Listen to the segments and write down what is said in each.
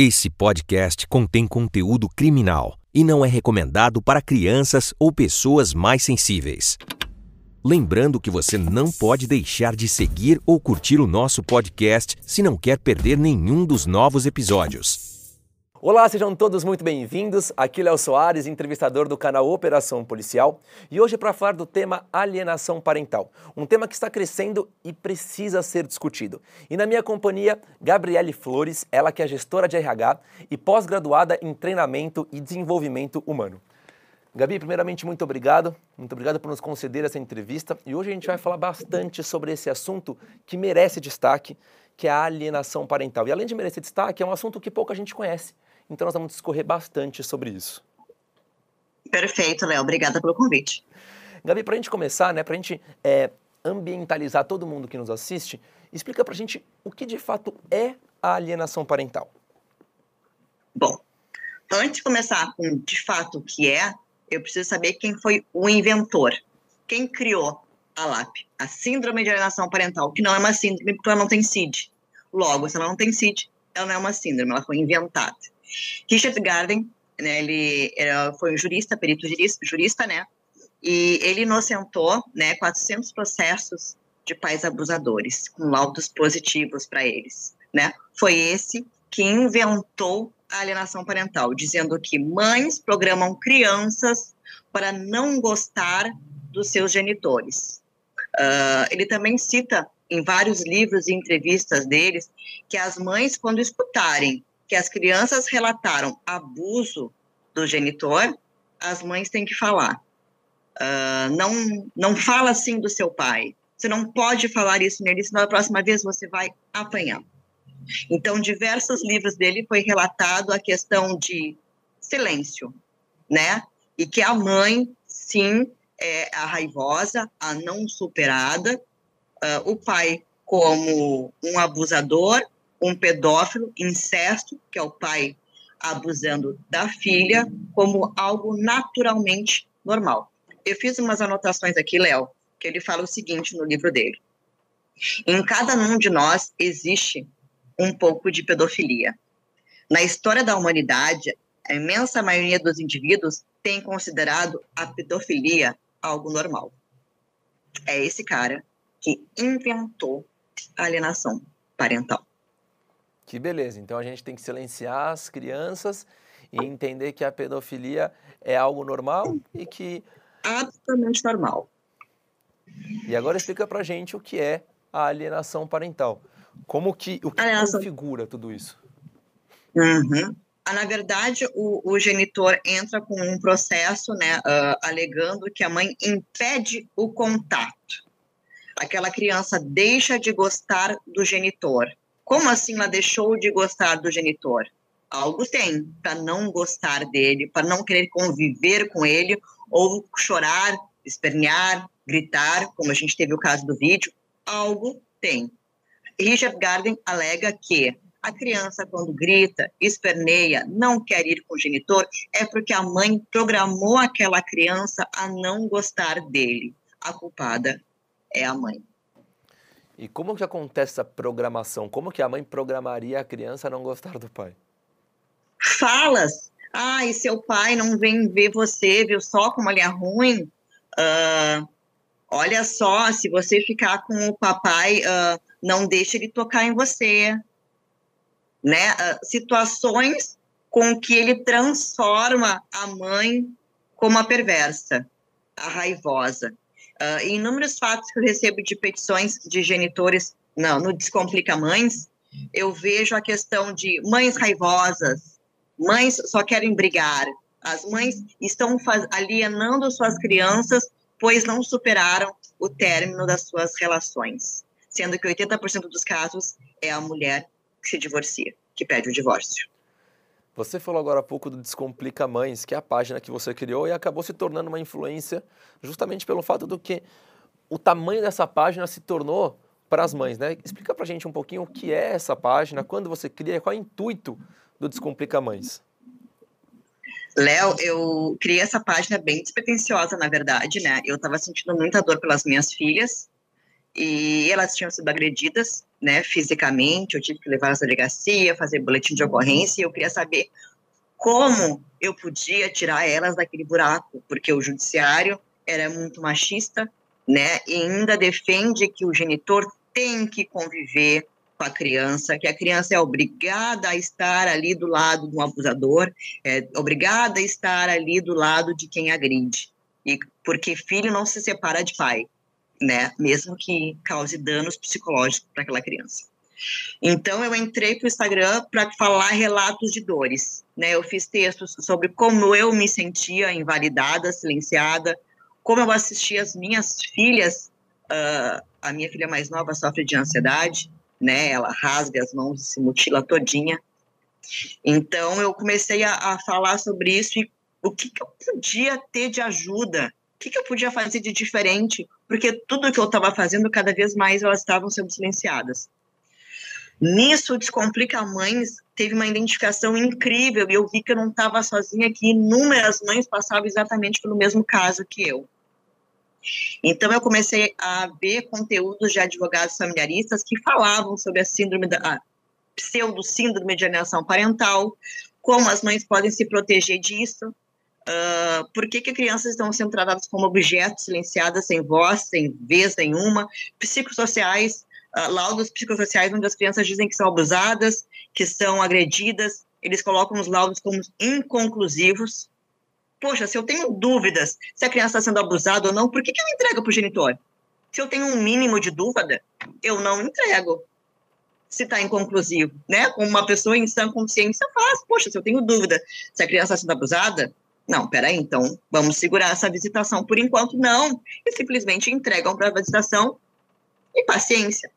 Esse podcast contém conteúdo criminal e não é recomendado para crianças ou pessoas mais sensíveis. Lembrando que você não pode deixar de seguir ou curtir o nosso podcast se não quer perder nenhum dos novos episódios. Olá, sejam todos muito bem-vindos. Aqui é Léo Soares, entrevistador do canal Operação Policial, e hoje para falar do tema alienação parental, um tema que está crescendo e precisa ser discutido. E na minha companhia, Gabriele Flores, ela que é gestora de RH e pós-graduada em treinamento e desenvolvimento humano. Gabi, primeiramente, muito obrigado. Muito obrigado por nos conceder essa entrevista. E hoje a gente vai falar bastante sobre esse assunto que merece destaque, que é a alienação parental. E além de merecer destaque, é um assunto que pouca gente conhece. Então nós vamos discorrer bastante sobre isso. Perfeito, Léo. Obrigada pelo convite. Gabi, para a gente começar, né, para a gente é, ambientalizar todo mundo que nos assiste, explica para a gente o que de fato é a alienação parental. Bom, antes de começar com de fato o que é, eu preciso saber quem foi o inventor, quem criou a LAP, a Síndrome de Alienação Parental, que não é uma síndrome porque ela não tem CID. Logo, se ela não tem CID, ela não é uma síndrome, ela foi inventada. Richard Garden, né, ele era, foi um jurista, perito jurista, jurista, né, e ele inocentou, né, 400 processos de pais abusadores, com laudos positivos para eles, né. Foi esse que inventou a alienação parental, dizendo que mães programam crianças para não gostar dos seus genitores. Uh, ele também cita em vários livros e entrevistas deles que as mães, quando escutarem que as crianças relataram abuso do genitor, as mães têm que falar. Uh, não, não fala assim do seu pai. Você não pode falar isso nele, senão a próxima vez você vai apanhar. Então, diversos livros dele foi relatado a questão de silêncio, né? E que a mãe, sim, é a raivosa, a não superada, uh, o pai como um abusador um pedófilo, incesto, que é o pai abusando da filha, como algo naturalmente normal. Eu fiz umas anotações aqui, Léo, que ele fala o seguinte no livro dele. Em cada um de nós existe um pouco de pedofilia. Na história da humanidade, a imensa maioria dos indivíduos tem considerado a pedofilia algo normal. É esse cara que inventou a alienação parental. Que beleza. Então a gente tem que silenciar as crianças e entender que a pedofilia é algo normal e que. Absolutamente normal. E agora explica pra gente o que é a alienação parental. Como que. O que alienação... configura tudo isso? Uhum. Ah, na verdade, o, o, genitor entra com um processo, né, uh, alegando que a mãe impede o contato. Aquela criança deixa de gostar do genitor. Como assim ela deixou de gostar do genitor? Algo tem para não gostar dele, para não querer conviver com ele, ou chorar, espernear, gritar, como a gente teve o caso do vídeo. Algo tem. Richard Garden alega que a criança, quando grita, esperneia, não quer ir com o genitor, é porque a mãe programou aquela criança a não gostar dele. A culpada é a mãe. E como que acontece essa programação? Como que a mãe programaria a criança a não gostar do pai? Falas. Ah, e seu pai não vem ver você, viu só como ele é ruim? Uh, olha só, se você ficar com o papai, uh, não deixe ele tocar em você. Né? Uh, situações com que ele transforma a mãe como a perversa, a raivosa. Uh, em inúmeros fatos que eu recebo de petições de genitores não, no Descomplica Mães, eu vejo a questão de mães raivosas, mães só querem brigar, as mães estão alienando suas crianças, pois não superaram o término das suas relações, sendo que 80% dos casos é a mulher que se divorcia, que pede o divórcio. Você falou agora há pouco do Descomplica Mães, que é a página que você criou e acabou se tornando uma influência justamente pelo fato do que o tamanho dessa página se tornou para as mães, né? Explica para a gente um pouquinho o que é essa página, quando você cria, qual é o intuito do Descomplica Mães. Léo, eu criei essa página bem despretensiosa, na verdade, né? Eu estava sentindo muita dor pelas minhas filhas e elas tinham sido agredidas, né, fisicamente, eu tive que levar à delegacia, fazer boletim de ocorrência, e eu queria saber como eu podia tirar elas daquele buraco, porque o judiciário era muito machista, né, e ainda defende que o genitor tem que conviver com a criança, que a criança é obrigada a estar ali do lado do abusador, é obrigada a estar ali do lado de quem agride. E porque filho não se separa de pai, né? Mesmo que cause danos psicológicos para aquela criança. Então eu entrei para o Instagram para falar relatos de dores, né? Eu fiz textos sobre como eu me sentia invalidada, silenciada, como eu assisti as minhas filhas, uh, a minha filha mais nova sofre de ansiedade, né? Ela rasga as mãos e se mutila todinha. Então eu comecei a, a falar sobre isso e o que, que, eu podia ter de ajuda, o que, que eu podia fazer de diferente, porque tudo que eu estava fazendo, cada vez mais elas estavam sendo silenciadas. Nisso, Descomplica Mães teve uma identificação incrível e eu vi que eu não estava sozinha, que inúmeras mães passavam exatamente pelo mesmo caso que eu. Então, eu comecei a ver conteúdos de advogados familiaristas que falavam sobre a síndrome da a pseudo-síndrome de alienação parental, como as mães podem se proteger disso, Uh, por que, que crianças estão sendo tratadas como objetos, silenciadas, sem voz, sem vez nenhuma, psicossociais, uh, laudos psicossociais onde as crianças dizem que são abusadas, que são agredidas, eles colocam os laudos como inconclusivos. Poxa, se eu tenho dúvidas se a criança está sendo abusada ou não, por que, que eu entrego para o genitor? Se eu tenho um mínimo de dúvida, eu não entrego. Se está inconclusivo, né? Como uma pessoa em sã consciência faz. Poxa, se eu tenho dúvida se a criança está sendo abusada, não, peraí, então vamos segurar essa visitação por enquanto, não. E simplesmente entregam para a visitação e paciência.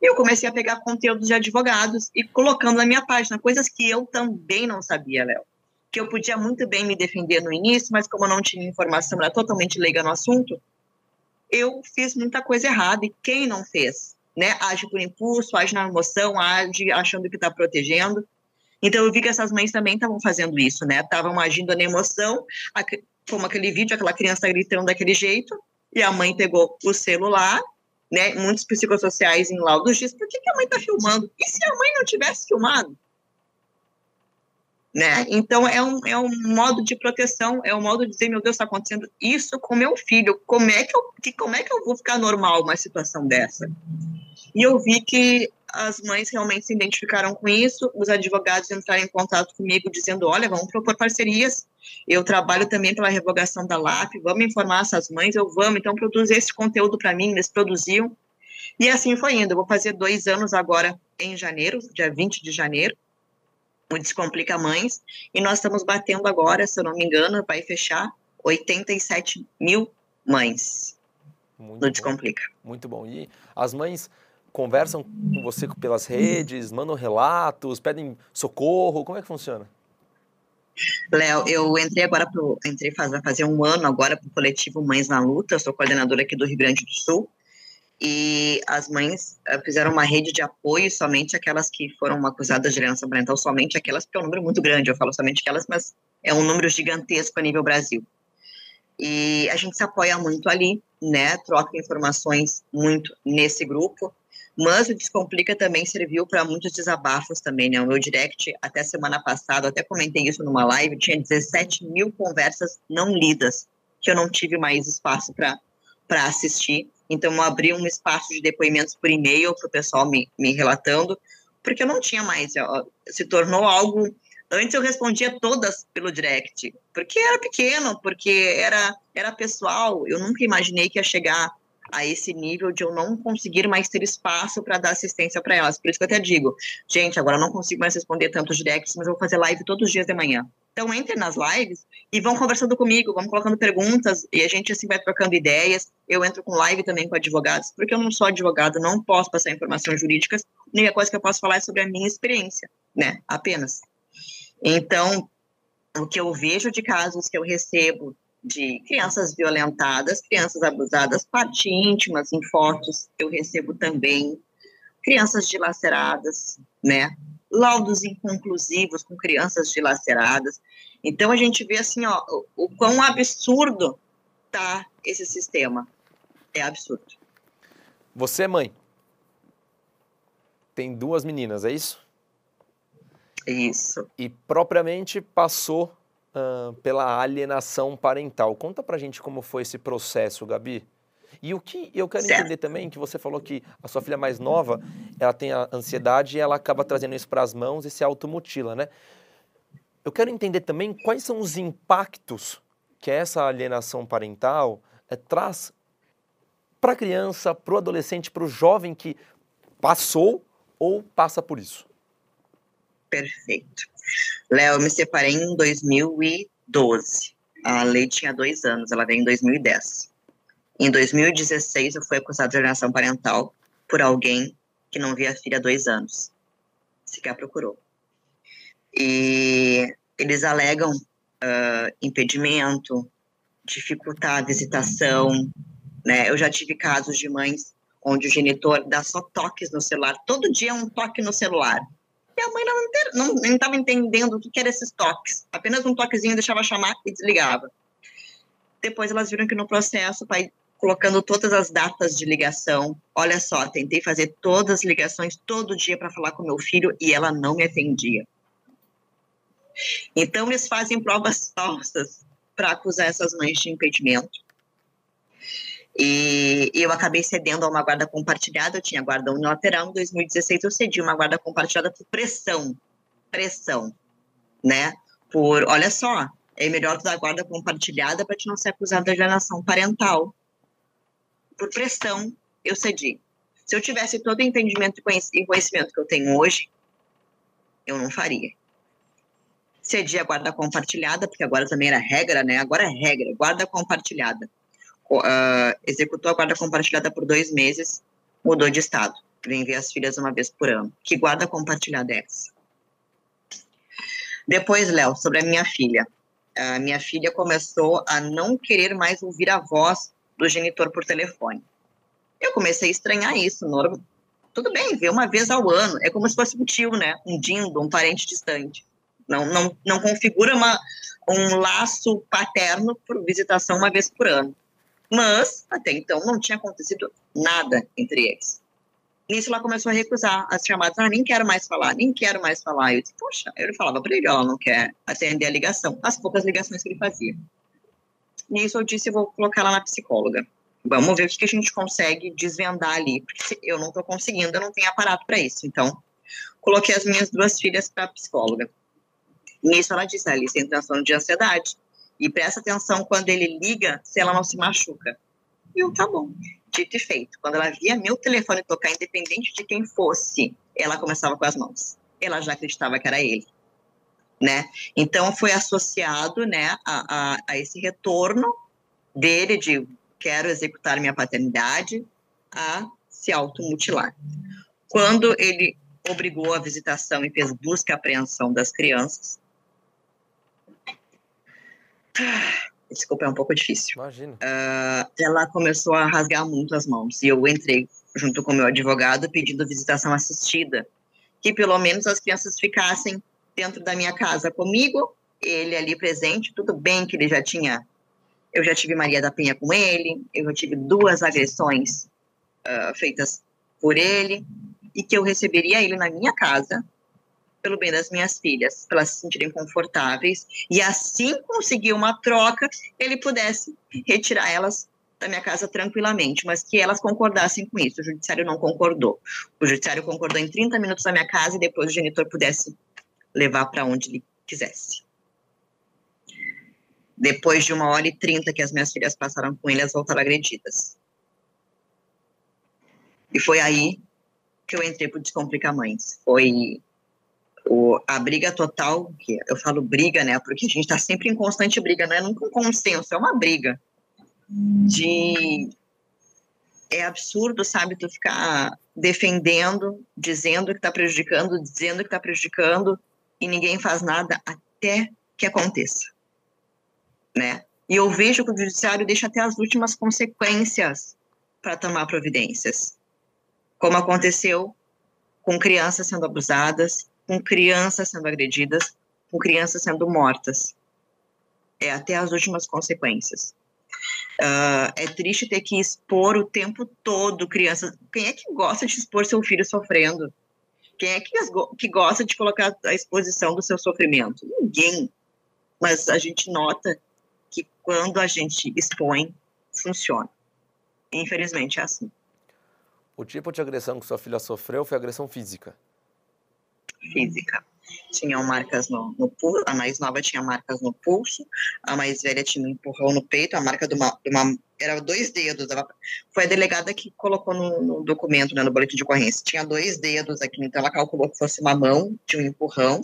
E eu comecei a pegar conteúdos de advogados e colocando na minha página, coisas que eu também não sabia, Léo. Que eu podia muito bem me defender no início, mas como eu não tinha informação, era totalmente leiga no assunto, eu fiz muita coisa errada. E quem não fez? Né? Age por impulso, age na emoção, age achando que está protegendo. Então eu vi que essas mães também estavam fazendo isso, né? Estavam agindo na emoção, como aquele vídeo, aquela criança gritando daquele jeito, e a mãe pegou o celular, né? Muitos psicossociais em laudos diz, por que, que a mãe está filmando? E se a mãe não tivesse filmado? Né? Então é um, é um modo de proteção, é um modo de dizer, meu Deus, está acontecendo isso com meu filho, como é que eu, que, como é que eu vou ficar normal uma situação dessa? E eu vi que as mães realmente se identificaram com isso, os advogados entraram em contato comigo dizendo, olha, vamos propor parcerias, eu trabalho também pela revogação da LAP, vamos informar essas mães, eu vamos, então produzir esse conteúdo para mim, eles produziam, e assim foi indo, eu vou fazer dois anos agora em janeiro, dia 20 de janeiro, o Descomplica Mães, e nós estamos batendo agora, se eu não me engano, vai fechar 87 mil mães Muito no Descomplica. Muito bom, e as mães conversam com você pelas redes, mandam relatos, pedem socorro? Como é que funciona? Léo, eu entrei agora pro, entrei fazer, fazer um ano agora para o coletivo Mães na Luta, sou coordenadora aqui do Rio Grande do Sul, e as mães uh, fizeram uma rede de apoio somente aquelas que foram acusadas de alienação parental, somente aquelas, porque é um número muito grande, eu falo somente aquelas, mas é um número gigantesco a nível Brasil. E a gente se apoia muito ali, né, troca informações muito nesse grupo, mas o Descomplica também serviu para muitos desabafos também, né? O meu direct, até semana passada, até comentei isso numa live, tinha 17 mil conversas não lidas, que eu não tive mais espaço para assistir. Então, eu abri um espaço de depoimentos por e-mail para o pessoal me, me relatando, porque eu não tinha mais. Se tornou algo. Antes eu respondia todas pelo direct, porque era pequeno, porque era, era pessoal. Eu nunca imaginei que ia chegar a esse nível de eu não conseguir mais ter espaço para dar assistência para elas. Por isso que eu até digo, gente, agora eu não consigo mais responder tantos directs, mas eu vou fazer live todos os dias de manhã. Então entrem nas lives e vão conversando comigo, vão colocando perguntas e a gente assim vai trocando ideias. Eu entro com live também com advogados, porque eu não sou advogado, não posso passar informações jurídicas. A única coisa que eu posso falar é sobre a minha experiência, né? Apenas. Então, o que eu vejo de casos que eu recebo de crianças violentadas, crianças abusadas, parte íntimas em fotos eu recebo também, crianças dilaceradas, né? Laudos inconclusivos com crianças dilaceradas. Então a gente vê assim, ó, o, o quão absurdo tá esse sistema. É absurdo. Você é mãe. Tem duas meninas, é isso? Isso. E propriamente passou uh, pela alienação parental. Conta pra gente como foi esse processo, Gabi. E o que eu quero certo. entender também, que você falou que a sua filha mais nova, ela tem a ansiedade e ela acaba trazendo isso para as mãos e se automutila, né? Eu quero entender também quais são os impactos que essa alienação parental é, traz para a criança, para o adolescente, para o jovem que passou ou passa por isso. Perfeito. Léo, eu me separei em 2012. A lei tinha dois anos, ela veio em 2010. Em 2016, eu fui acusado de alienação parental por alguém que não via a filha há dois anos. Sequer procurou. E eles alegam uh, impedimento, dificultar a visitação. Né? Eu já tive casos de mães onde o genitor dá só toques no celular, todo dia um toque no celular. E a mãe não estava entendendo o que, que eram esses toques. Apenas um toquezinho deixava chamar e desligava. Depois elas viram que no processo pai colocando todas as datas de ligação. Olha só, tentei fazer todas as ligações todo dia para falar com meu filho e ela não me atendia. Então, eles fazem provas falsas para acusar essas mães de impedimento. E eu acabei cedendo a uma guarda compartilhada, eu tinha guarda unilateral, em 2016 eu cedi uma guarda compartilhada por pressão, pressão, né? Por, olha só, é melhor tu dar guarda compartilhada para te não ser acusado de alienação parental por pressão, eu cedi. Se eu tivesse todo o entendimento e conhecimento que eu tenho hoje, eu não faria. Cedi a guarda compartilhada, porque agora também era regra, né? Agora é regra, guarda compartilhada. Uh, executou a guarda compartilhada por dois meses, mudou de estado. Vem ver as filhas uma vez por ano. Que guarda compartilhada é essa? Depois, Léo, sobre a minha filha. A minha filha começou a não querer mais ouvir a voz do genitor por telefone. Eu comecei a estranhar isso, normal. Tudo bem, ver uma vez ao ano, é como se fosse um tio, né? Um dindo, um parente distante. Não, não, não configura uma, um laço paterno por visitação uma vez por ano. Mas, até então, não tinha acontecido nada entre eles. Nisso, ela começou a recusar as chamadas. Ah, nem quero mais falar, nem quero mais falar. Eu disse, poxa, eu falava para ele, ela não quer atender a ligação, as poucas ligações que ele fazia. Nisso eu disse, eu vou colocar ela na psicóloga. Vamos ver o que a gente consegue desvendar ali, porque eu não estou conseguindo, eu não tenho aparato para isso. Então, coloquei as minhas duas filhas para psicóloga. Nisso ela disse, Alice tem transtorno de ansiedade. E presta atenção quando ele liga, se ela não se machuca. E eu, tá bom. Dito e feito. Quando ela via meu telefone tocar, independente de quem fosse, ela começava com as mãos. Ela já acreditava que era ele né? Então foi associado, né, a, a, a esse retorno dele de quero executar minha paternidade a se automutilar. Quando ele obrigou a visitação e fez busca e apreensão das crianças, desculpa, é um pouco difícil. Imagina. Uh, ela começou a rasgar muito as mãos. E eu entrei junto com o meu advogado pedindo visitação assistida, que pelo menos as crianças ficassem dentro da minha casa comigo, ele ali presente, tudo bem que ele já tinha, eu já tive Maria da Penha com ele, eu já tive duas agressões uh, feitas por ele, e que eu receberia ele na minha casa, pelo bem das minhas filhas, para elas se sentirem confortáveis, e assim conseguir uma troca, ele pudesse retirar elas da minha casa tranquilamente, mas que elas concordassem com isso. O judiciário não concordou. O judiciário concordou em 30 minutos na minha casa e depois o genitor pudesse levar para onde ele quisesse. Depois de uma hora e trinta que as minhas filhas passaram com ele, elas voltaram agredidas. E foi aí que eu entrei para Descomplicar Mães. Foi o, a briga total, que eu falo briga, né? Porque a gente está sempre em constante briga, não é nunca um consenso, é uma briga. De. É absurdo, sabe, tu ficar defendendo, dizendo que está prejudicando, dizendo que está prejudicando, e ninguém faz nada até que aconteça, né? E eu vejo que o judiciário deixa até as últimas consequências para tomar providências, como aconteceu com crianças sendo abusadas, com crianças sendo agredidas, com crianças sendo mortas. É até as últimas consequências. Uh, é triste ter que expor o tempo todo crianças. Quem é que gosta de expor seu filho sofrendo? Quem é que, que gosta de colocar a exposição do seu sofrimento? Ninguém. Mas a gente nota que quando a gente expõe, funciona. Infelizmente é assim. O tipo de agressão que sua filha sofreu foi agressão física? Física tinham marcas no, no pulso, a mais nova tinha marcas no pulso, a mais velha tinha um empurrão no peito, a marca de uma, de uma era dois dedos, foi a delegada que colocou no, no, documento, né, no boletim de ocorrência, tinha dois dedos aqui, então ela calculou que fosse uma mão, de um empurrão,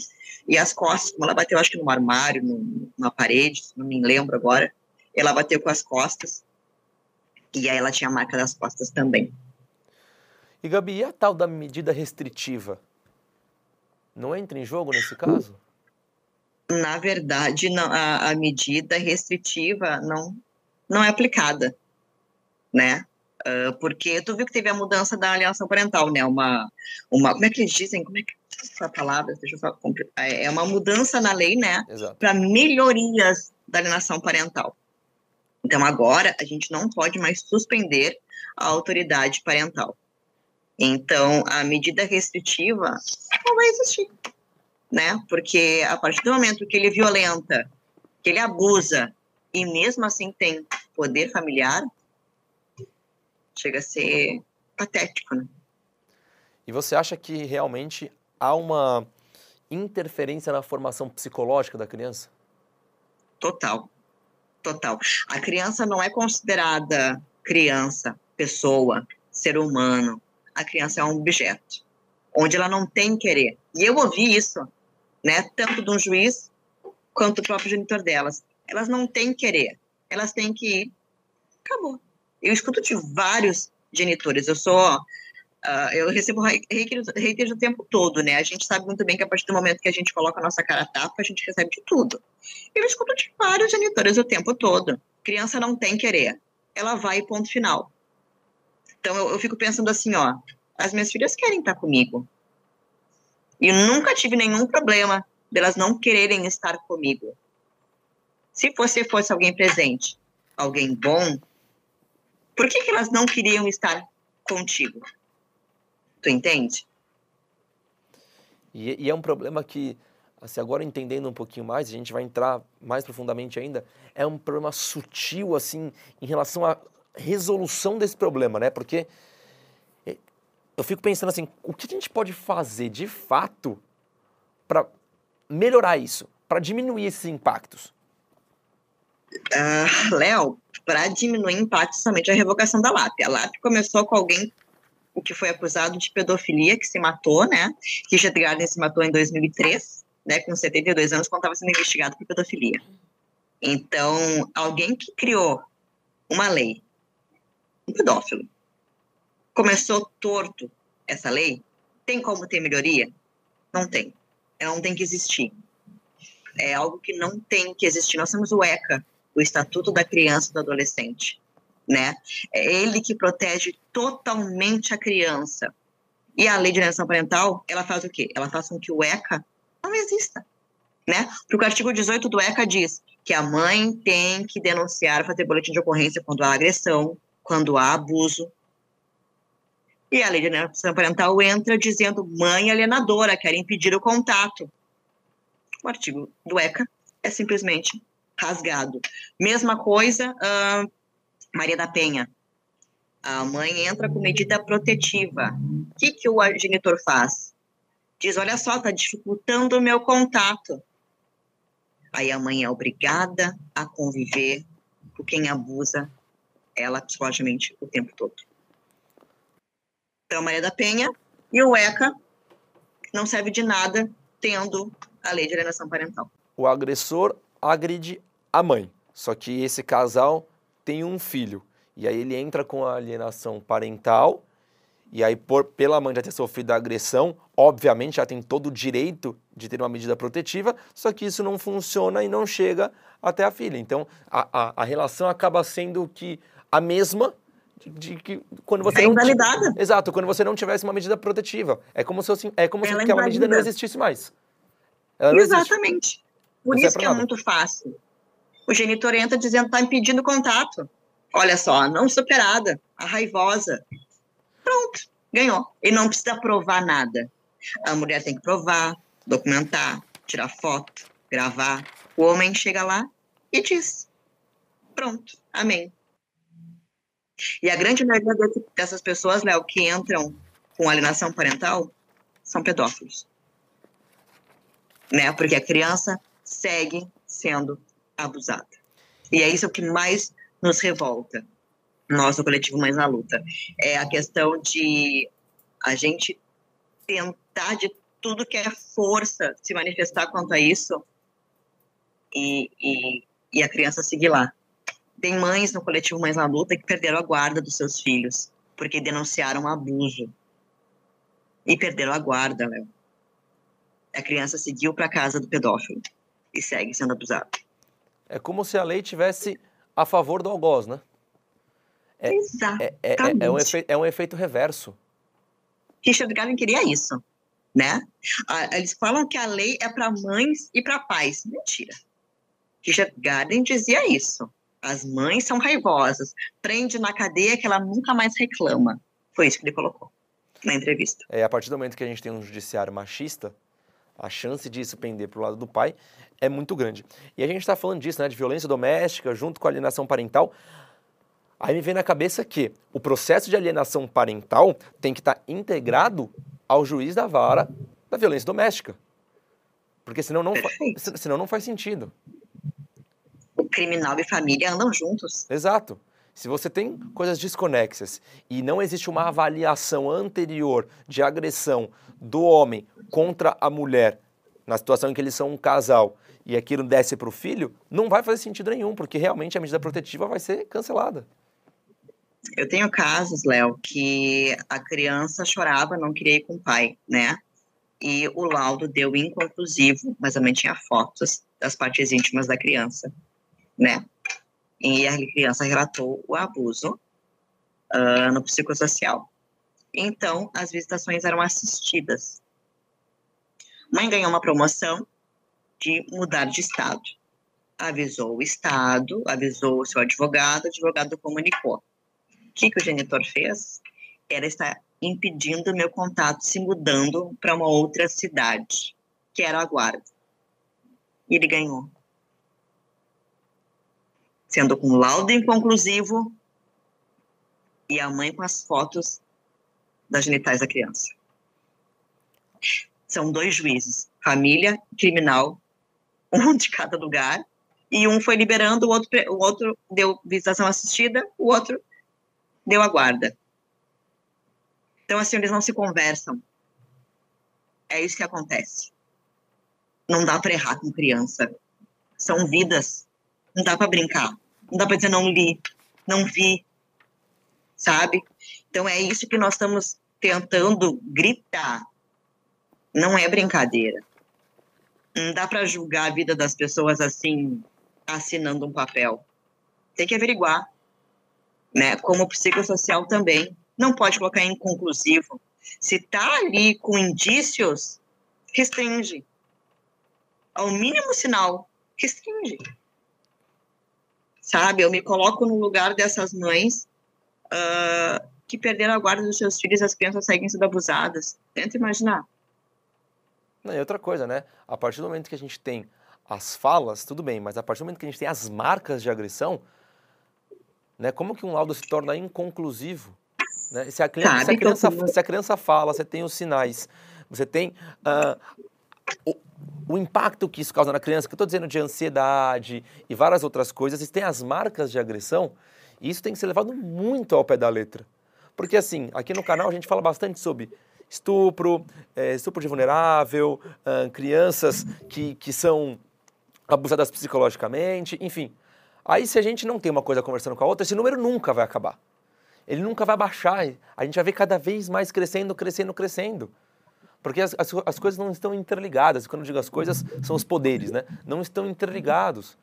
e as costas, como ela bateu, acho que no armário, numa parede, não me lembro agora, ela bateu com as costas, e aí ela tinha a marca das costas também. E Gabi, e a tal da medida restritiva? Não entra em jogo nesse caso? Na verdade, não, a, a, medida restritiva não, não é aplicada, né? Uh, porque tu viu que teve a mudança da alienação parental, né? Uma, uma como é que eles dizem? Como é que essa palavra? Deixa eu só é, é uma mudança na lei, né? Para melhorias da alienação parental. Então agora a gente não pode mais suspender a autoridade parental. Então, a medida restritiva não vai existir, né? Porque a partir do momento que ele violenta, que ele abusa e mesmo assim tem poder familiar, chega a ser patético, né? E você acha que realmente há uma interferência na formação psicológica da criança? Total. Total. A criança não é considerada criança, pessoa, ser humano, a criança é um objeto, onde ela não tem querer. E eu ouvi isso, né, tanto de um juiz quanto do próprio genitor delas. Elas não têm querer, elas têm que ir. Acabou. Eu escuto de vários genitores. Eu sou Uh, eu recebo haters o tempo todo, né? A gente sabe muito bem que a partir do momento que a gente coloca a nossa cara a tapa, a gente recebe de tudo. Eu escuto de vários genitores o tempo todo. Criança não tem querer. Ela vai ponto final. Então eu, eu fico pensando assim, ó, as minhas filhas querem estar comigo. E nunca tive nenhum problema delas não quererem estar comigo. Se você fosse alguém presente, alguém bom, por que, que elas não queriam estar contigo? Tu entende? E, e, é um problema que, assim, agora entendendo um pouquinho mais, a gente vai entrar mais profundamente ainda, é um problema sutil, assim, em relação a resolução desse problema, né? Porque eh, eu fico pensando assim, o que a gente pode fazer de fato para melhorar isso, para diminuir esses impactos? Uh, Léo, para diminuir impactos somente a revogação da LAP. A LAP começou com alguém o que foi acusado de pedofilia, que se matou, né? Richard Gardner se matou em 2003, né? Com 72 anos, quando estava sendo investigado por pedofilia. Então, alguém que criou uma lei um pedófilo. Começou torto essa lei? Tem como ter melhoria? Não tem. Ela não tem que existir. É algo que não tem que existir. Nós temos o ECA, o Estatuto da Criança e do Adolescente, né? É ele que protege totalmente a criança. E a lei de alienação parental, ela faz o quê? Ela faz com que o ECA não exista, né? Porque o artigo 18 do ECA diz que a mãe tem que denunciar, fazer boletim de ocorrência quando há agressão, quando há abuso. E a lei de alienação parental entra dizendo mãe alienadora, quer impedir o contato. O artigo do ECA é simplesmente rasgado. Mesma coisa, uh, Maria da Penha. A mãe entra com medida protetiva. O que, que o genitor faz? Diz: olha só, está dificultando o meu contato. Aí a mãe é obrigada a conviver com quem abusa ela psicologicamente o tempo todo. Então, Maria da Penha e o ECA não serve de nada tendo a lei de alienação parental. O agressor agride a mãe, só que esse casal tem um filho. E aí ele entra com a alienação parental, e aí por, pela mãe já ter sofrido a agressão, obviamente já tem todo o direito de ter uma medida protetiva, só que isso não funciona e não chega até a filha. Então a, a, a relação acaba sendo que a mesma de, que quando você é não invalidada. Exato, quando você não tivesse uma medida protetiva. É como se, é como se aquela medida não existisse mais. Exatamente. Existe. Por isso, isso é que é muito fácil. O genitor entra dizendo que está impedindo contato. Olha só, não superada, a raivosa. Pronto, ganhou. E não precisa provar nada. A mulher tem que provar, documentar, tirar foto, gravar. O homem chega lá e diz: Pronto, amém. E a grande maioria dessas pessoas, Léo, que entram com alienação parental, são pedófilos. Né? Porque a criança segue sendo abusada. E é isso que mais nos revolta, nós do coletivo Mais na Luta. É a questão de a gente tentar de tudo que é força se manifestar quanto a isso e, e, e a criança seguir lá. Tem mães no coletivo Mais na Luta que perderam a guarda dos seus filhos porque denunciaram abuso e perderam a guarda, Léo. A criança seguiu para casa do pedófilo e segue sendo abusada. É como se a lei tivesse a favor do algoz, né? É, Exatamente. É, é, é, é um efeito, é um efeito reverso. Richard Gavin queria isso, né? Eles falam que a lei é para mães e para pais. Mentira. Richard Gavin dizia isso. As mães são raivosas. Prende na cadeia que ela nunca mais reclama. Foi isso que ele colocou na entrevista. É, a partir do momento que a gente tem um judiciário machista, a chance disso pender para o lado do pai é muito grande. E a gente está falando disso, né, de violência doméstica junto com alienação parental. Aí me vem na cabeça que o processo de alienação parental tem que estar tá integrado ao juiz da vara da violência doméstica. Porque senão não, senão não faz sentido. Criminal e família andam juntos. Exato. Se você tem coisas desconexas e não existe uma avaliação anterior de agressão do homem contra a mulher, na situação em que eles são um casal, e aquilo desce para o filho, não vai fazer sentido nenhum, porque realmente a medida protetiva vai ser cancelada. Eu tenho casos, Léo, que a criança chorava, não queria ir com o pai, né? E o laudo deu inconclusivo, mas também tinha fotos das partes íntimas da criança, né? E a criança relatou o abuso uh, no psicossocial. Então, as visitações eram assistidas. Mãe ganhou uma promoção de mudar de estado. Avisou o estado, avisou o seu advogado, o advogado comunicou. O que, que o genitor fez? Era estar impedindo meu contato se mudando para uma outra cidade, que era a Guarda. E ele ganhou. Sendo com laudo inconclusivo e a mãe com as fotos das genitais da criança. São dois juízes, família criminal, um de cada lugar, e um foi liberando, o outro, o outro deu visitação assistida, o outro deu a guarda. Então, assim, eles não se conversam. É isso que acontece. Não dá para errar com criança. São vidas. Não dá para brincar. Não dá para dizer não li, não vi, sabe? Então é isso que nós estamos tentando gritar. Não é brincadeira. Não dá para julgar a vida das pessoas assim, assinando um papel. Tem que averiguar né? Como psicossocial também. Não pode colocar inconclusivo. Se está ali com indícios, restringe. Ao mínimo sinal, restringe. Sabe? Eu me coloco no lugar dessas mães uh, que perderam a guarda dos seus filhos, as crianças seguem sendo abusadas. Tenta imaginar. Não, e outra coisa, né? A partir do momento que a gente tem as falas, tudo bem, mas a partir do momento que a gente tem as marcas de agressão, né? Como que um laudo se torna inconclusivo? Né? Se, a criança, se, a criança, se a criança fala, você tem os sinais, você tem uh, o, impacto que isso causa na criança, que eu estou dizendo de ansiedade e várias outras coisas, e tem as marcas de agressão, e isso tem que ser levado muito ao pé da letra. Porque assim, aqui no canal a gente fala bastante sobre estupro, é, estupro de vulnerável, uh, crianças que, que são abusadas psicologicamente, enfim. Aí, se a gente não tem uma coisa conversando com a outra, esse número nunca vai acabar. Ele nunca vai baixar. A gente vai ver cada vez mais crescendo, crescendo, crescendo. Porque as, as, as coisas não estão interligadas. Quando eu digo as coisas, são os poderes, né? Não estão interligados.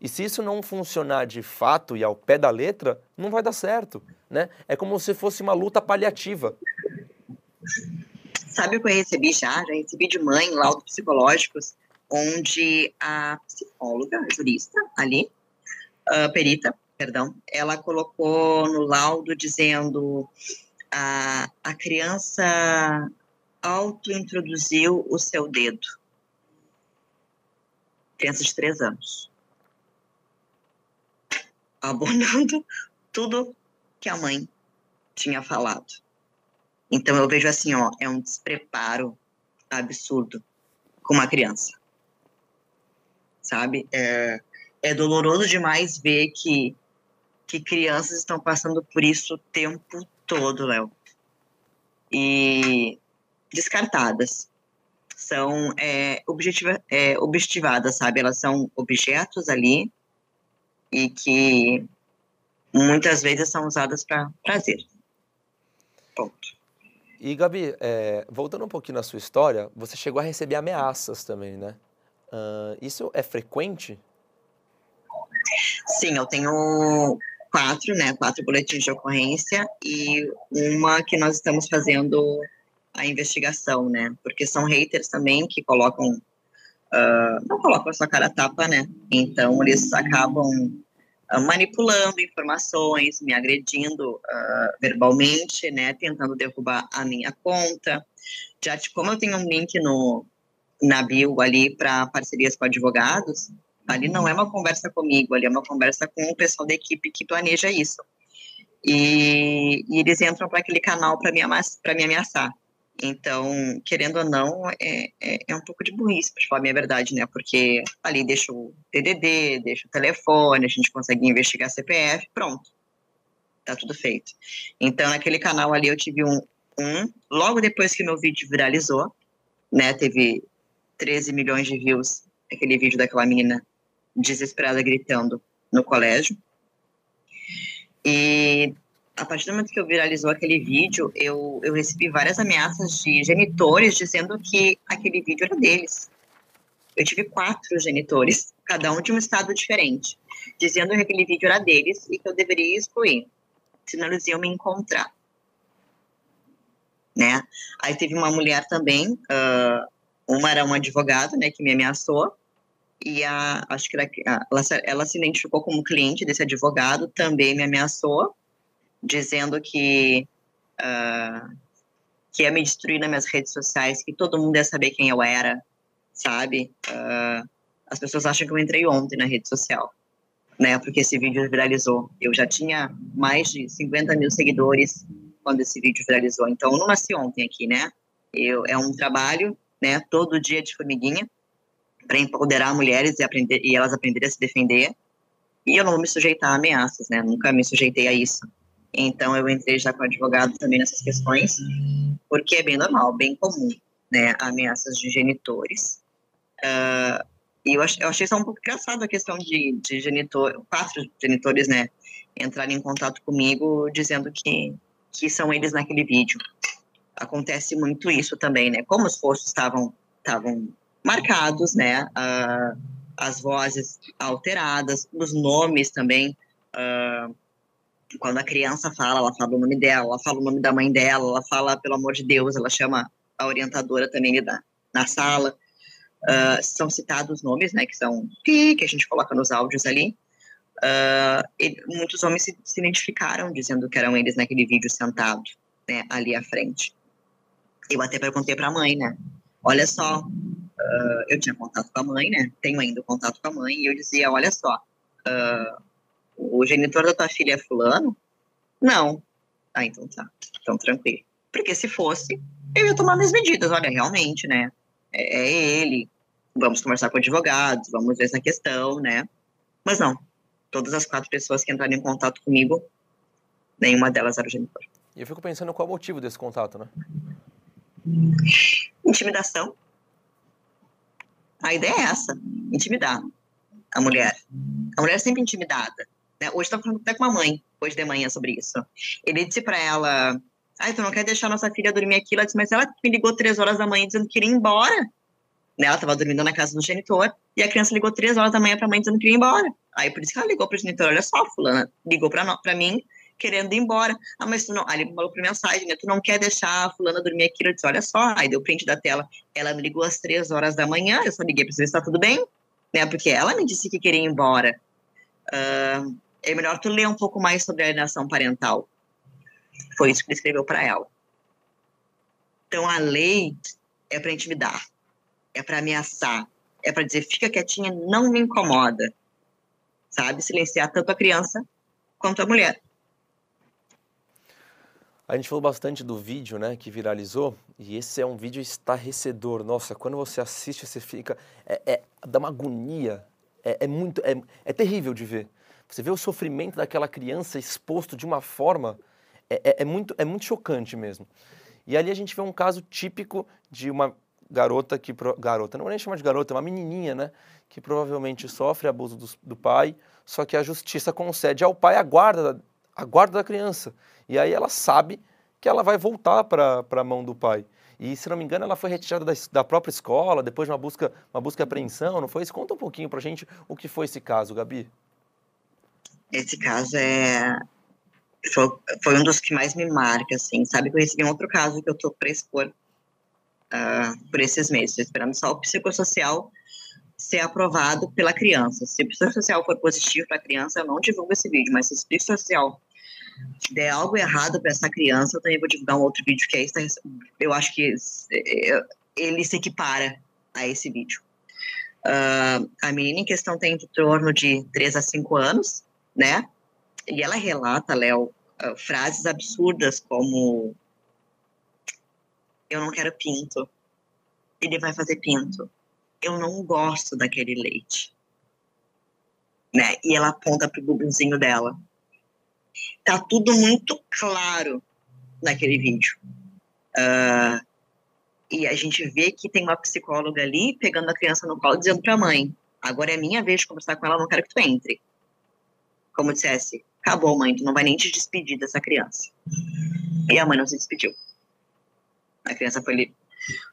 E se isso não funcionar de fato e ao pé da letra, não vai dar certo, né? É como se fosse uma luta paliativa. Sabe o que eu recebi já? Já recebi de mãe laudos psicológicos, onde a psicóloga, a jurista ali, uh, perita, perdão, ela colocou no laudo dizendo a, a criança auto-introduziu o seu dedo. Criança de três anos. Abonando tudo que a mãe tinha falado. Então eu vejo assim, ó, é um despreparo absurdo com uma criança. Sabe? É, é doloroso demais ver que, que crianças estão passando por isso o tempo todo, Léo. E descartadas. São é, objetiva, é, objetivadas, sabe? Elas são objetos ali e que muitas vezes são usadas para prazer. Ponto. E, Gabi, é, voltando um pouquinho na sua história, você chegou a receber ameaças também, né? Uh, isso é frequente? Sim, eu tenho quatro, né? Quatro boletins de ocorrência e uma que nós estamos fazendo a investigação, né? Porque são haters também que colocam, uh, não colocam a sua cara tapa, né? Então eles acabam uh, manipulando informações, me agredindo uh, verbalmente, né? Tentando derrubar a minha conta. Já como eu tenho um link no na bio ali para parcerias com advogados, ali não é uma conversa comigo, ali é uma conversa com o pessoal da equipe que planeja isso. E, e eles entram para aquele canal para me, me ameaçar. Então, querendo ou não, é, é, é, um pouco de burrice, para falar a minha verdade, né? Porque ali deixa o TDD, deixa o telefone, a gente consegue investigar CPF, pronto. Tá tudo feito. Então, naquele canal ali eu tive um, um logo depois que meu vídeo viralizou, né? Teve 13 milhões de views, aquele vídeo daquela menina desesperada gritando no colégio. E a partir do momento que eu viralizou aquele vídeo, eu, eu recebi várias ameaças de genitores dizendo que aquele vídeo era deles. Eu tive quatro genitores, cada um de um estado diferente, dizendo que aquele vídeo era deles e que eu deveria excluir, senão eles iam me encontrar. Né? Aí teve uma mulher também, uh, uma era um advogado, né, que me ameaçou, e a, acho que ela, ela, ela se identificou como cliente desse advogado, também me ameaçou, dizendo que, uh, que ia me destruir nas minhas redes sociais, que todo mundo ia saber quem eu era, sabe? Uh, as pessoas acham que eu entrei ontem na rede social, né? Porque esse vídeo viralizou. Eu já tinha mais de 50 mil seguidores quando esse vídeo viralizou. Então, não nasci ontem aqui, né? Eu, é um trabalho, né? Todo dia de formiguinha para empoderar mulheres e, aprender, e elas aprenderem a se defender. E eu não vou me sujeitar a ameaças, né? Nunca me sujeitei a isso. Então, eu entrei já com advogado também nessas questões, porque é bem normal, bem comum, né? Ameaças de genitores. Uh, e eu, eu achei só um pouco engraçado a questão de, de genitor, quatro genitores, né? Entrarem em contato comigo dizendo que, que são eles naquele vídeo. Acontece muito isso também, né? Como os postos estavam estavam marcados, né? Uh, as vozes alteradas, os nomes também. Uh, quando a criança fala, ela fala o nome dela, ela fala o nome da mãe dela, ela fala, pelo amor de Deus, ela chama a orientadora também da, na sala. Uh, são citados nomes, né, que são pi, que a gente coloca nos áudios ali. Uh, muitos homens se, se, identificaram dizendo que eram eles naquele vídeo sentado, né, ali à frente. Eu até perguntei para a mãe, né, olha só, uh, eu tinha contato com a mãe, né, tenho ainda contato com a mãe, e eu dizia, olha só, o genitor da tua filha é fulano? Não. Ah, então tá. Então tranquilo. Porque se fosse, eu ia tomar minhas medidas. Olha, realmente, né? É, é ele. Vamos conversar com advogados, vamos ver essa questão, né? Mas não. Todas as quatro pessoas que entraram em contato comigo, nenhuma delas era o genitor. E eu fico pensando qual é o motivo desse contato, né? Intimidação. A ideia é essa: intimidar a mulher. A mulher é sempre intimidada. Né? Hoje estava falando até com a mãe, hoje de manhã, sobre isso. Ele disse para ela: Ai, tu não quer deixar nossa filha dormir aqui? Ela disse: Mas ela me ligou três horas da manhã dizendo que queria ir embora. Né? Ela estava dormindo na casa do genitor e a criança ligou três horas da manhã para a mãe dizendo que queria ir embora. Aí por isso que ela ligou para o genitor: Olha só, Fulana, ligou para mim querendo ir embora. Ah, mas tu não. Aí ele falou por mensagem, né? Tu não quer deixar a fulana dormir aqui? Eu disse, olha só. Aí deu print da tela. Ela me ligou às três horas da manhã, eu só liguei para saber se tá tudo bem, né? Porque ela me disse que queria ir embora. Uh, é melhor tu ler um pouco mais sobre a alienação parental. Foi isso que ele escreveu para ela. Então, a lei é para intimidar, é para ameaçar, é para dizer, fica quietinha, não me incomoda. Sabe? Silenciar tanto a criança quanto a mulher. A gente falou bastante do vídeo, né, que viralizou, e esse é um vídeo estarrecedor. Nossa, quando você assiste, você fica. É, é dá uma agonia. É, é muito. É, é, terrível de ver. Você vê o sofrimento daquela criança exposto de uma forma. É, é, é muito, é muito chocante mesmo. E ali a gente vê um caso típico de uma garota que. Garota, não vou nem chamar de garota, é uma menininha, né? Que provavelmente sofre abuso do, do pai, só que a justiça concede ao pai a guarda, a guarda da criança. E aí ela sabe que ela vai voltar para a mão do pai. E, se não me engano, ela foi retirada da, da, própria escola, depois de uma busca, uma busca e apreensão, não foi isso? Conta um pouquinho para a gente o que foi esse caso, Gabi. Esse caso é... Foi, um dos que mais me marca, assim, sabe? Que eu recebi um outro caso que eu estou para expor uh, por esses meses, esperando só o psicossocial ser aprovado pela criança. Se o psicossocial for positivo para a criança, eu não divulgo esse vídeo, mas se o psicossocial der algo errado para essa criança, eu também vou divulgar um outro vídeo que é esse, eu acho que ele se equipara a esse vídeo. Uh, a menina em questão tem em torno de 3 a 5 anos, né? E ela relata, Léo, uh, frases absurdas como eu não quero pinto, ele vai fazer pinto, eu não gosto daquele leite, né? E ela aponta pro bubuzinho dela. Tá tudo muito claro naquele vídeo. Uh, e a gente vê que tem uma psicóloga ali pegando a criança no colo dizendo para a mãe: agora é minha vez de conversar com ela, não quero que tu entre. Como dissesse: acabou, mãe, tu não vai nem te despedir dessa criança. E a mãe não se despediu. A criança foi,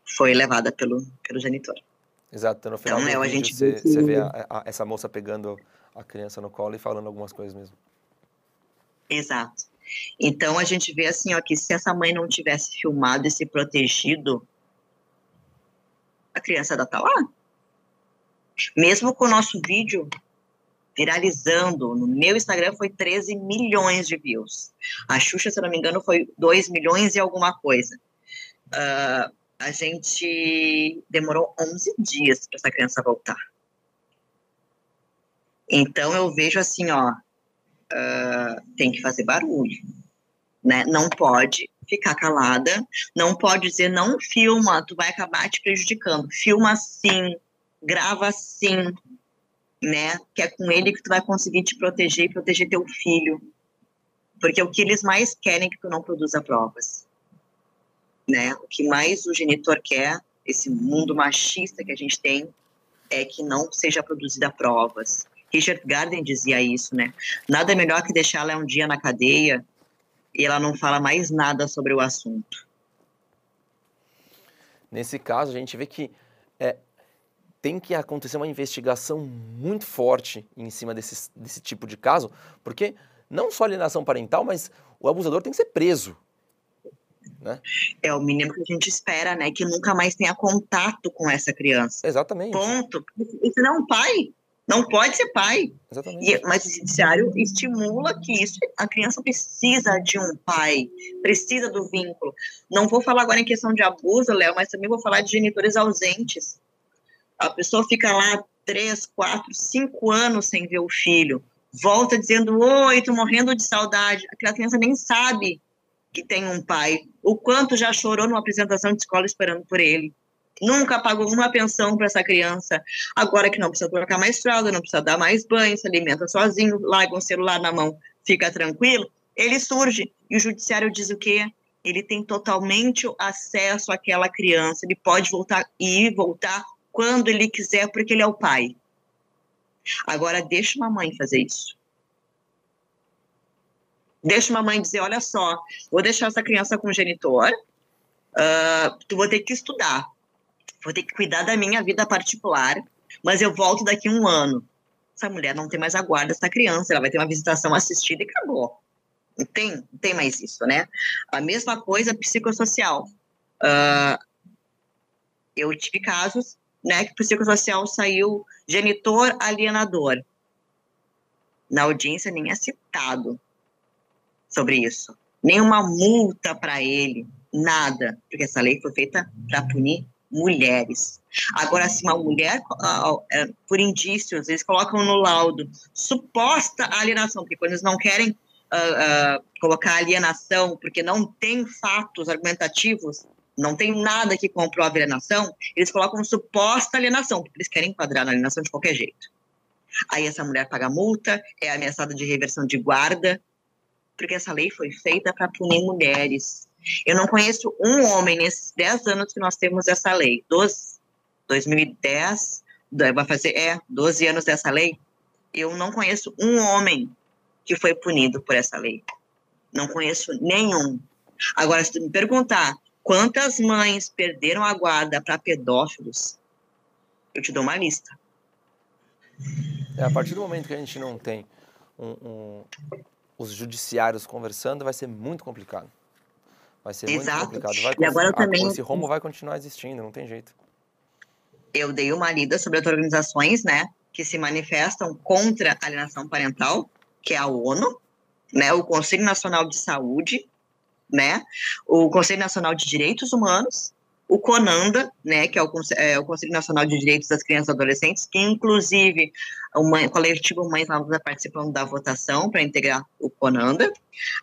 foi levada pelo, pelo genitor. Exato, então, no final então, do é, vídeo, a gente você, você vê a, a, essa moça pegando a criança no colo e falando algumas coisas mesmo. Exato. Então a gente vê assim, ó, que se essa mãe não tivesse filmado e se protegido, a criança ainda tá lá. Mesmo com o nosso vídeo viralizando, no meu Instagram foi 13 milhões de views. A Xuxa, se não me engano, foi 2 milhões e alguma coisa. Uh, a gente demorou 11 dias para essa criança voltar. Então eu vejo assim, ó, uh, tem que fazer barulho, né? Não pode ficar calada, não pode dizer não filma, tu vai acabar te prejudicando. Filma sim, grava sim, né? Que é com ele que tu vai conseguir te proteger e proteger teu filho. Porque o que eles mais querem é que tu não produza provas. Né? O que mais o genitor quer, esse mundo machista que a gente tem, é que não seja produzida provas, Richard Garden dizia isso, né? Nada melhor que deixar ela um dia na cadeia e ela não fala mais nada sobre o assunto. Nesse caso, a gente vê que é, tem que acontecer uma investigação muito forte em cima desse, desse tipo de caso, porque não só alienação parental, mas o abusador tem que ser preso. Né? É o mínimo que a gente espera, né? Que nunca mais tenha contato com essa criança. Exatamente. Ponto. Se não, é pai, não pode ser pai. Exatamente. E, mas o judiciário estimula que isso, a criança precisa de um pai, precisa do vínculo. Não vou falar agora em questão de abuso, Léo, mas também vou falar de genitores ausentes. A pessoa fica lá três, quatro, cinco anos sem ver o filho, volta dizendo: Oi, tô morrendo de saudade. Aquela criança nem sabe que tem um pai. O quanto já chorou numa apresentação de escola esperando por ele nunca pagou uma pensão para essa criança, agora que não precisa trocar mais fralda, não precisa dar mais banho, se alimenta sozinho, larga um celular na mão, fica tranquilo, ele surge e o judiciário diz o quê? Ele tem totalmente acesso àquela criança, ele pode voltar e voltar quando ele quiser, porque ele é o pai. Agora deixa uma mãe fazer isso. Deixa uma mãe dizer, olha só, vou deixar essa criança com o genitor, uh, tu vou ter que estudar, vou ter que cuidar da minha vida particular, mas eu volto daqui um ano. Essa mulher não tem mais a guarda criança, ela vai ter uma visitação assistida e acabou. Não tem, não tem mais isso, né? A mesma coisa psicossocial. Uh, eu tive casos, né, que o psicossocial saiu genitor alienador. Na audiência nem é citado sobre isso. Nenhuma multa para ele, nada, porque essa lei foi feita para punir mulheres. Agora, se uma mulher, é, por indícios, eles colocam no laudo suposta alienação, porque quando eles não querem uh, uh, colocar alienação, porque não tem fatos argumentativos, não tem nada que comprove alienação, eles colocam suposta alienação, porque eles querem enquadrar na alienação de qualquer jeito. Aí essa mulher paga multa, é ameaçada de reversão de guarda, porque essa lei foi feita para punir mulheres. Eu não conheço um homem nesses 10 anos que nós temos essa lei. 12, 2010, vai fazer, é, 12 anos dessa lei. Eu não conheço um homem que foi punido por essa lei. Não conheço nenhum. Agora, se tu me perguntar quantas mães perderam a guarda para pedófilos, eu te dou uma lista. É, a partir do momento que a gente não tem um, um, os judiciários conversando, vai ser muito complicado. Vai ser Exato. muito complicado. Vai, e agora também... Esse rombo vai continuar existindo, não tem jeito. Eu dei uma lida sobre as organizações, né, que se manifestam contra a alienação parental, que é a ONU, né, o Conselho Nacional de Saúde, né, o Conselho Nacional de Direitos Humanos, o CONANDA, né, que é o, é o, Conselho Nacional de Direitos das Crianças e Adolescentes, que inclusive o, mãe, o coletivo Mães na Luta participando da votação para integrar o CONANDA,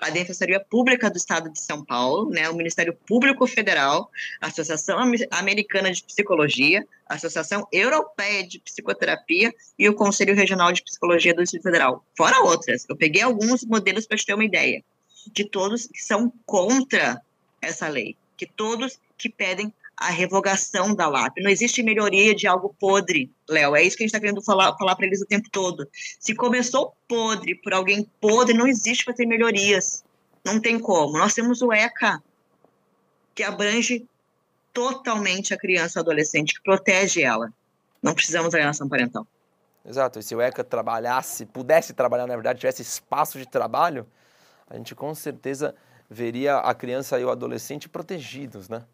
a Defensoria Pública do Estado de São Paulo, né, o Ministério Público Federal, a Associação Americana de Psicologia, a Associação Europeia de Psicoterapia e o Conselho Regional de Psicologia do Distrito Federal, fora outras. Eu peguei alguns modelos para te ter uma ideia, de todos que são contra essa lei, que todos que pedem a revogação da LAP. Não existe melhoria de algo podre, Léo. É isso que a gente está querendo falar, falar para eles o tempo todo. Se começou podre por alguém podre, não existe para ter melhorias. Não tem como. Nós temos o ECA, que abrange totalmente a criança e adolescente, que protege ela. Não precisamos da alienação parental. Exato. E se o ECA trabalhasse, pudesse trabalhar, na verdade, tivesse espaço de trabalho, a gente com certeza veria a criança e o adolescente protegidos, né?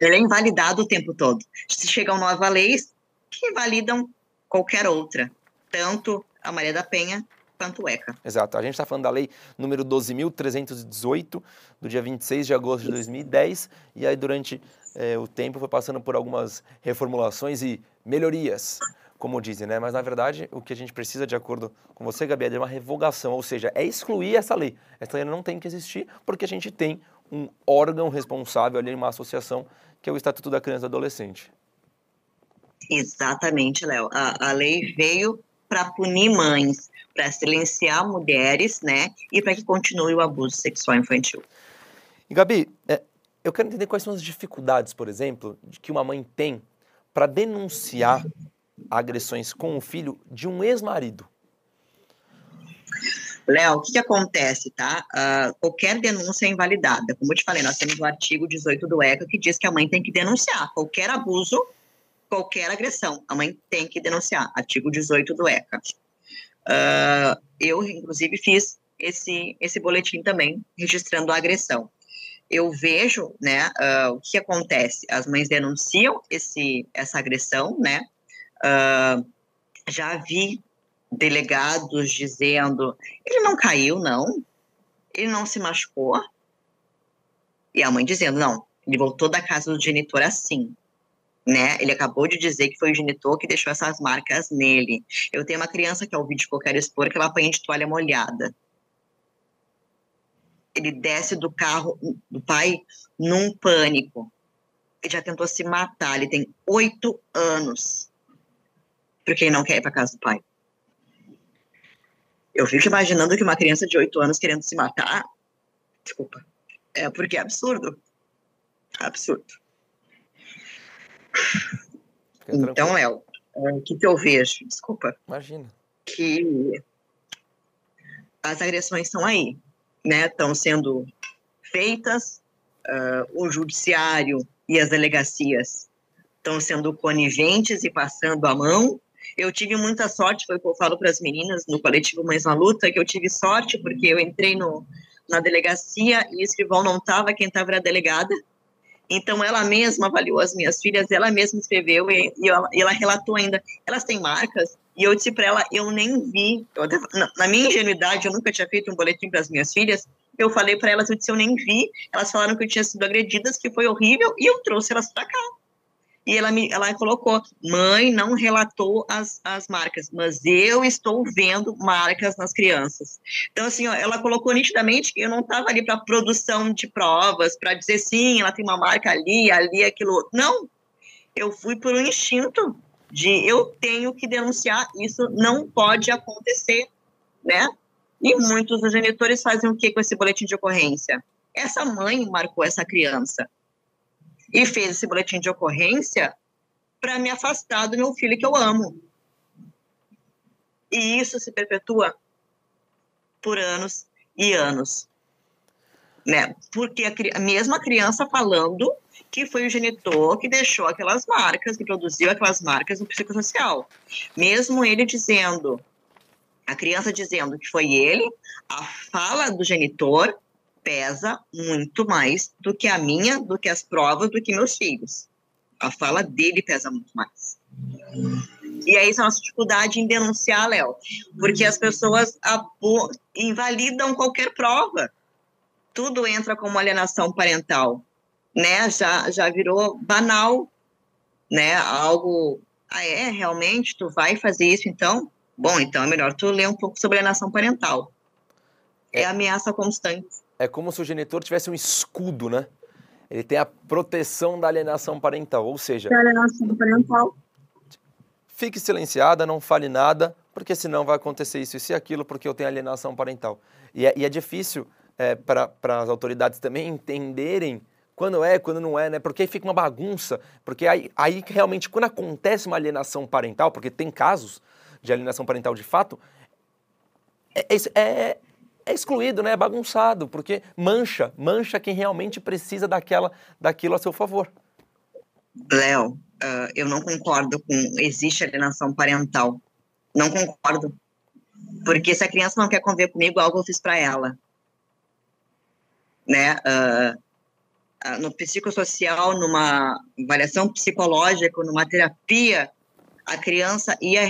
Ele é invalidado o tempo todo. Se chegam novas leis que invalidam qualquer outra, tanto a Maria da Penha quanto o ECA. Exato. A gente está falando da lei número 12.318, do dia 26 de agosto de 2010, e aí durante é, o tempo foi passando por algumas reformulações e melhorias, como dizem, né? Mas na verdade o que a gente precisa, de acordo com você, Gabi, é de uma revogação, ou seja, é excluir essa lei. Essa lei não tem que existir porque a gente tem um órgão responsável ali, uma associação que é o Estatuto da Criança e do Adolescente. Exatamente, Léo. A, a lei veio para punir mães, para silenciar mulheres, né? E para que continue o abuso sexual infantil. E Gabi, é, eu quero entender quais são as dificuldades, por exemplo, de que uma mãe tem para denunciar agressões com o filho de um ex-marido. Léo, o que, que, acontece, tá? Uh, qualquer denúncia é invalidada. Como eu te falei, nós temos o artigo 18 do ECA que diz que a mãe tem que denunciar qualquer abuso, qualquer agressão. A mãe tem que denunciar. Artigo 18 do ECA. Uh, eu, inclusive, fiz esse, esse boletim também, registrando a agressão. Eu vejo, né, uh, o que acontece. As mães denunciam esse, essa agressão, né? Já vi delegados dizendo: ele não caiu, não, ele não se machucou. E a mãe dizendo: não, ele voltou da casa do genitor assim. Né? Ele acabou de dizer que foi o genitor que deixou essas marcas nele. Eu tenho uma criança que é o vídeo que eu quero expor, que ela apanha de toalha molhada. Ele desce do carro do pai num pânico. Ele já tentou se matar. Ele tem oito anos. Porque ele não quer ir para casa do pai. Eu fico imaginando que uma criança de 8 anos querendo se matar, desculpa, é porque é absurdo. Absurdo. Então, Léo, é, o que, que eu vejo? Desculpa. Imagina. Que as agressões estão aí, né? Estão sendo feitas, uh, o judiciário e as delegacias estão sendo coniventes e passando a mão eu tive muita sorte, foi o que eu falo para as meninas no coletivo Mães na Luta, que eu tive sorte porque eu entrei no, na delegacia e o escrivão não estava, quem estava era a delegada. Então, ela mesma avaliou as minhas filhas, ela mesma escreveu e, e, ela, e ela, relatou ainda. Elas têm marcas, e eu disse para ela: eu nem vi. Eu, na minha ingenuidade, eu nunca tinha feito um boletim para as minhas filhas. Eu falei para elas: eu disse, eu nem vi. Elas falaram que eu tinha sido agredidas, que foi horrível, e eu trouxe elas para cá e ela me ela colocou: mãe não relatou as, as marcas, mas eu estou vendo marcas nas crianças. Então, assim, ó, ela colocou nitidamente que eu não estava ali para produção de provas, para dizer sim, ela tem uma marca ali, ali, aquilo. Não, eu fui por um instinto de eu tenho que denunciar, isso não pode acontecer, né? E muitos dos genitores fazem o que com esse boletim de ocorrência? Essa mãe marcou essa criança e fez esse boletim de ocorrência para me afastar do meu filho que eu amo. E isso se perpetua por anos e anos. Né? Porque a, mesma criança falando que foi o genitor que deixou aquelas marcas, que produziu aquelas marcas no psicossocial. Mesmo ele dizendo, a criança dizendo que foi ele, a fala do genitor pesa muito mais do que a minha, do que as provas, do que meus filhos. A fala dele pesa muito mais. E é a nossa dificuldade em denunciar, Léo, porque as pessoas invalidam qualquer prova. Tudo entra como alienação parental, né? Já já virou banal, né? Algo, ah é, realmente tu vai fazer isso então? Bom, então é melhor tu ler um pouco sobre alienação parental. É ameaça constante é como se o genitor tivesse um escudo, né? Ele tem a proteção da alienação parental, ou seja, alienação parental. Fique silenciada, não fale nada, porque senão vai acontecer isso, e aquilo, porque eu tenho alienação parental. E é, e é difícil é, para as autoridades também entenderem quando é, quando não é, né? Porque aí fica uma bagunça. Porque aí, aí realmente, quando acontece uma alienação parental, porque tem casos de alienação parental de fato, é, é, é excluído, né? É bagunçado, porque mancha, mancha quem realmente precisa daquela, daquilo a seu favor. Léo, uh, eu não concordo com existe alienação parental. Não concordo. Porque se a criança não quer conviver comigo, algo eu fiz para ela. Né? Uh, no psicossocial, numa avaliação psicológica, numa terapia, a criança ia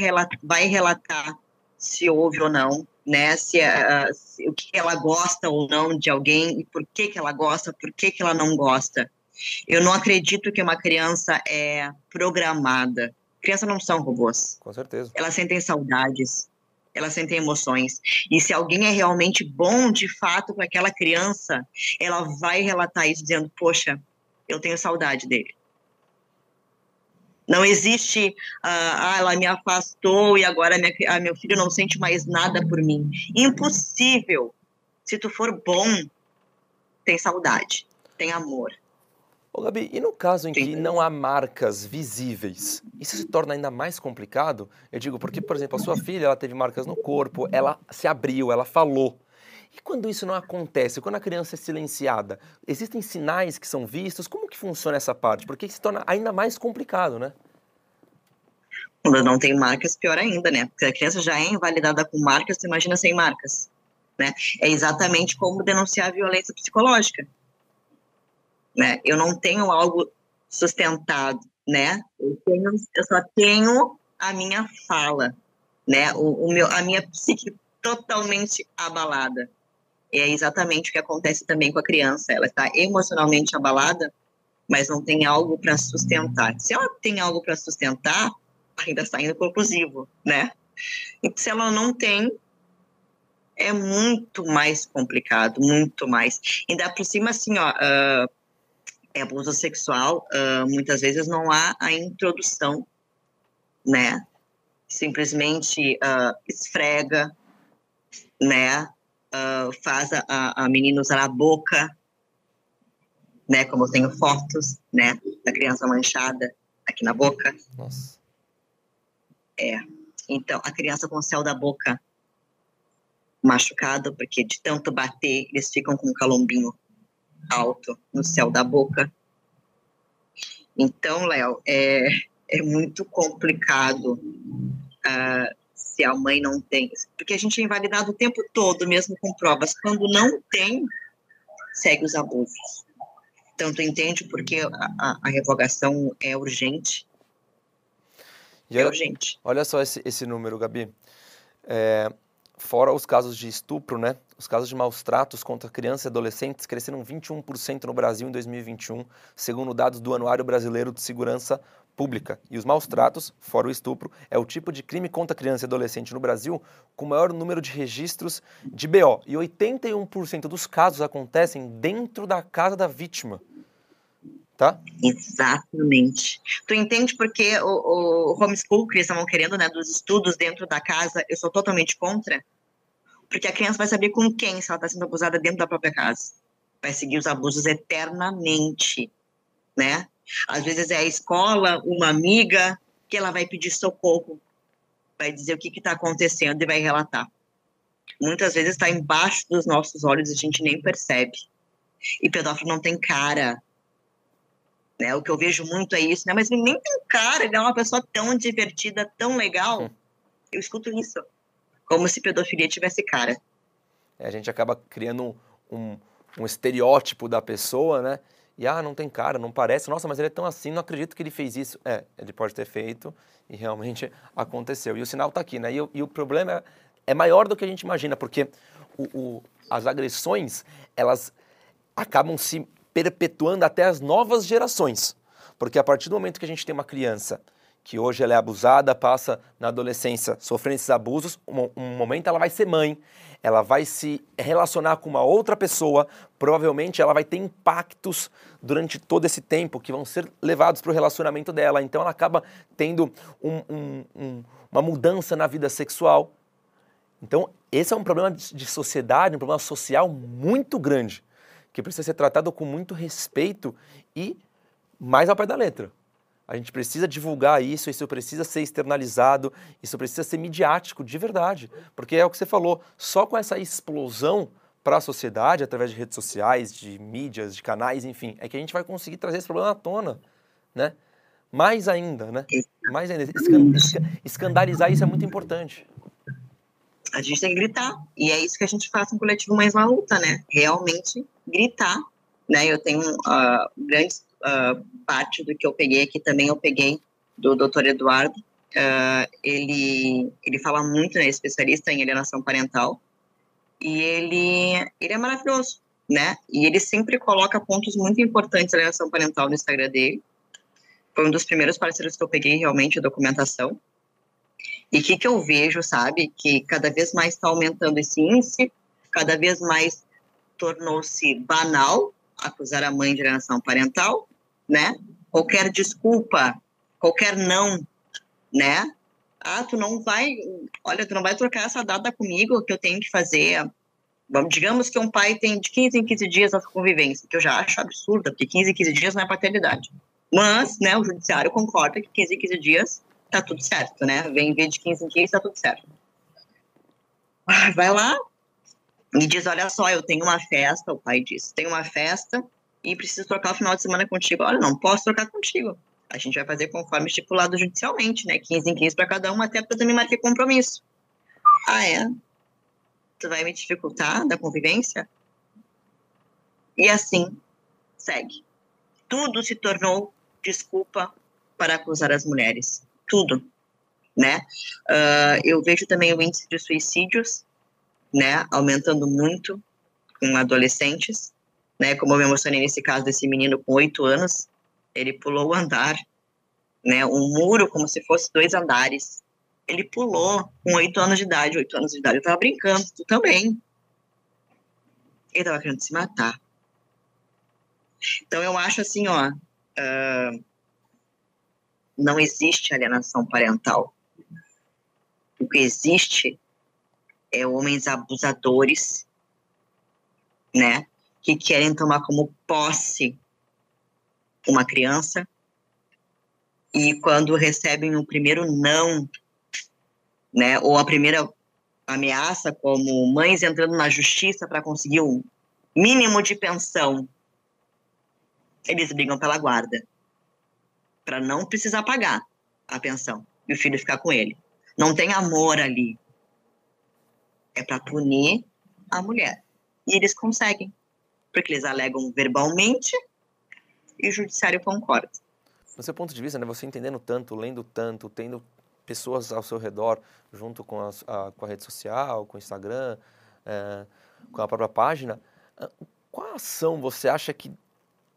vai relatar se houve ou não né? Se, uh, se, o que ela gosta ou não de alguém e por que que ela gosta, por que que ela não gosta. Eu não acredito que uma criança é programada. Crianças não são robôs. Com certeza. Elas sentem saudades, elas sentem emoções. E se alguém é realmente bom de fato para aquela criança, ela vai relatar isso dizendo: "Poxa, eu tenho saudade dele". Não existe, ah, ah, ela me afastou e agora minha, ah, meu filho não sente mais nada por mim. Impossível. Se tu for bom, tem saudade, tem amor. Ô, Gabi, e no caso em que não há marcas visíveis, isso se torna ainda mais complicado? Eu digo porque, por exemplo, a sua filha ela teve marcas no corpo, ela se abriu, ela falou. E quando isso não acontece, quando a criança é silenciada, existem sinais que são vistos? Como que funciona essa parte? Porque se torna ainda mais complicado, né? Quando não tem marcas, pior ainda, né? Porque a criança já é invalidada com marcas, imagina sem marcas, né? É exatamente como denunciar a violência psicológica, né? Eu não tenho algo sustentado, né? Eu, tenho, eu só tenho a minha fala, né? O, o meu, a minha psique totalmente abalada. É exatamente o que acontece também com a criança. Ela está emocionalmente abalada, mas não tem algo para sustentar. Se ela tem algo para sustentar, ainda está indo conclusivo, né? E se ela não tem, é muito mais complicado, muito mais. Ainda por cima, assim, ó, uh, é abuso sexual, uh, muitas vezes não há a introdução, né? Simplesmente uh, esfrega, né? Uh, faz a, a menina usar a boca, né? Como eu tenho fotos, né? Da criança manchada aqui na boca. Nossa. É. Então, a criança com o céu da boca machucado, porque de tanto bater, eles ficam com um calombinho alto no céu da boca. Então, Léo, é, é muito complicado uh, se a mãe não tem, porque a gente é invalidado o tempo todo, mesmo com provas. Quando não tem, segue os abusos. Então, tu entende porque a, a, revogação é urgente? E é urgente. Olha só esse, esse número, Gabi. É, fora os casos de estupro, né? Os casos de maus tratos contra crianças e adolescentes cresceram 21% no Brasil em 2021, segundo dados do Anuário Brasileiro de Segurança Pública. E os maus tratos, fora o estupro, é o tipo de crime contra criança e adolescente no Brasil com o maior número de registros de BO. E 81% dos casos acontecem dentro da casa da vítima. Tá? Exatamente. Tu entende porque o, o homeschool que eles estavam querendo, né, dos estudos dentro da casa, eu sou totalmente contra? Porque a criança vai saber com quem se ela está sendo abusada dentro da própria casa. Vai seguir os abusos eternamente, né? Às vezes é a escola, uma amiga, que ela vai pedir socorro, vai dizer o que está acontecendo e vai relatar. Muitas vezes está embaixo dos nossos olhos e a gente nem percebe. E pedófilo não tem cara. Né? O que eu vejo muito é isso, né? Mas ele nem tem cara, ele é uma pessoa tão divertida, tão legal. Hum. Eu escuto isso como se pedofilia tivesse cara. É, a gente acaba criando um, um, estereótipo da pessoa, né? E ah, não tem cara, não parece. Nossa, mas ele é tão assim, não acredito que ele fez isso. É, ele pode ter feito e realmente aconteceu. E o sinal está aqui, né? E, e, o problema é, é, maior do que a gente imagina, porque o, o, as agressões, elas acabam se perpetuando até as novas gerações. Porque a partir do momento que a gente tem uma criança que hoje ela é abusada, passa na adolescência sofrendo esses abusos, um, um, momento ela vai ser mãe, ela vai se relacionar com uma outra pessoa, provavelmente ela vai ter impactos durante todo esse tempo que vão ser levados para o relacionamento dela. Então ela acaba tendo um, um, uma mudança na vida sexual. Então esse é um problema de sociedade, um problema social muito grande, que precisa ser tratado com muito respeito e mais ao pé da letra. A gente precisa divulgar isso, isso precisa ser externalizado, isso precisa ser midiático de verdade. Porque é o que você falou, só com essa explosão para a sociedade, através de redes sociais, de mídias, de canais, enfim, é que a gente vai conseguir trazer esse problema à tona, né? Mais ainda, né? Mais ainda. Escandalizar isso é muito importante. A gente tem que gritar. E é isso que a gente faz no Coletivo Mais uma Luta, né? Realmente gritar. Né? Eu tenho uh, grandes uh, parte do que eu peguei aqui também eu peguei do Dr. Eduardo. Uh, ele, ele fala muito, né, especialista em alienação parental, e ele, ele é maravilhoso, né? E ele sempre coloca pontos muito importantes da alienação parental no Instagram dele. Foi um dos primeiros parceiros que eu peguei realmente a documentação. E o que, que eu vejo, sabe? Que cada vez mais está aumentando esse índice, cada vez mais tornou-se banal acusar a mãe de alienação parental, né? Qualquer desculpa, qualquer não, né? Ah, tu não vai, olha, tu não vai trocar essa data comigo que eu tenho que fazer. Vamos, digamos que um pai tem de 15 em 15 dias a convivência, que eu já acho absurda, porque 15 em 15 dias não é paternidade. Mas, né, o judiciário concorda que 15 em 15 dias tá tudo certo, né? Vem ver de 15 em 15, tá tudo certo. Ah, vai lá e diz, olha só, eu tenho uma festa, o pai diz, tem uma festa, e preciso trocar o final de semana contigo. Olha, não posso trocar contigo. A gente vai fazer conforme estipulado judicialmente, né? 15 em 15 para cada um, até para também marcar compromisso. Ah, é? Tu vai me dificultar da convivência? E assim segue. Tudo se tornou desculpa para acusar as mulheres. Tudo. Né? Uh, eu vejo também o índice de suicídios né, aumentando muito com adolescentes né? Como eu me emocionei nesse caso desse menino com oito anos, ele pulou o andar, né? Um muro como se fosse dois andares. Ele pulou com oito anos de idade, oito anos de idade. Eu tava brincando, tu também. Ele tava querendo se matar. Então eu acho assim, ó, uh, não existe alienação parental. O que existe é homens abusadores, né? que querem tomar como posse uma criança e quando recebem o primeiro não, né, ou a primeira ameaça, como mães entrando na justiça para conseguir um mínimo de pensão, eles brigam pela guarda para não precisar pagar a pensão e o filho ficar com ele. Não tem amor ali. É para punir a mulher. E eles conseguem porque eles alegam verbalmente, e o judiciário concorda. No seu ponto de vista, né, você entendendo tanto, lendo tanto, tendo pessoas ao seu redor, junto com a, a com a rede social, com o Instagram, é, com a própria página, ah, qual ação você acha que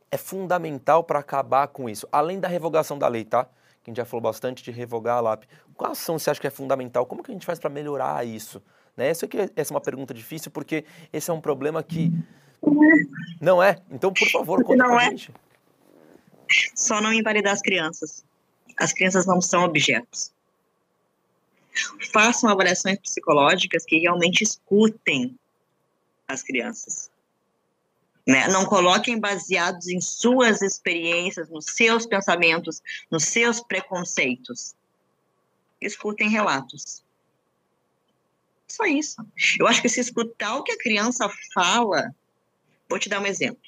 é fundamental para acabar com isso? Além da revogação da lei, tá? Que a gente já falou bastante de revogar a LAP. Qual ação você acha que é fundamental? Como que a gente faz para melhorar isso? Né? Essa, aqui, essa é uma pergunta difícil, porque esse é um problema que... Não é? Então, por favor, conta não é. gente. Só não invalidar as crianças. As crianças não são objetos. Façam avaliações psicológicas que realmente escutem as crianças. Né? Não coloquem baseados em suas experiências, nos seus pensamentos, nos seus preconceitos. Escutem relatos. Só isso. Eu acho que se escutar o que a criança fala, vou te dar um exemplo.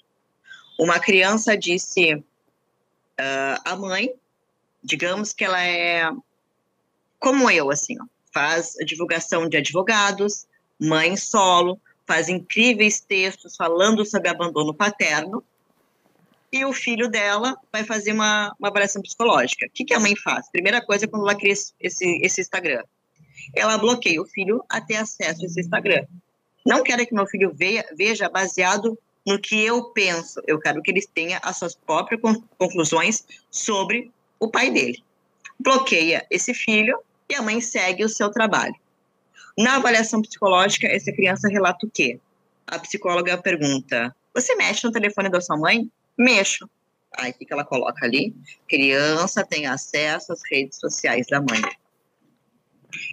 Uma criança disse, uh, a mãe, digamos que ela é como eu, assim, ó, faz divulgação de advogados, mãe solo, faz incríveis textos falando sobre abandono paterno, e o filho dela vai fazer uma, uma avaliação psicológica. O que, que a mãe faz? Primeira coisa, quando ela cria esse, esse Instagram, ela bloqueia o filho a ter acesso a esse Instagram. Não quero que meu filho veja, baseado no que eu penso, eu quero que ele tenha as suas próprias conclusões sobre o pai dele. Bloqueia esse filho e a mãe segue o seu trabalho. Na avaliação psicológica, essa criança relata o quê? A psicóloga pergunta: Você mexe no telefone da sua mãe? Mexo. Aí o que ela coloca ali? Criança tem acesso às redes sociais da mãe.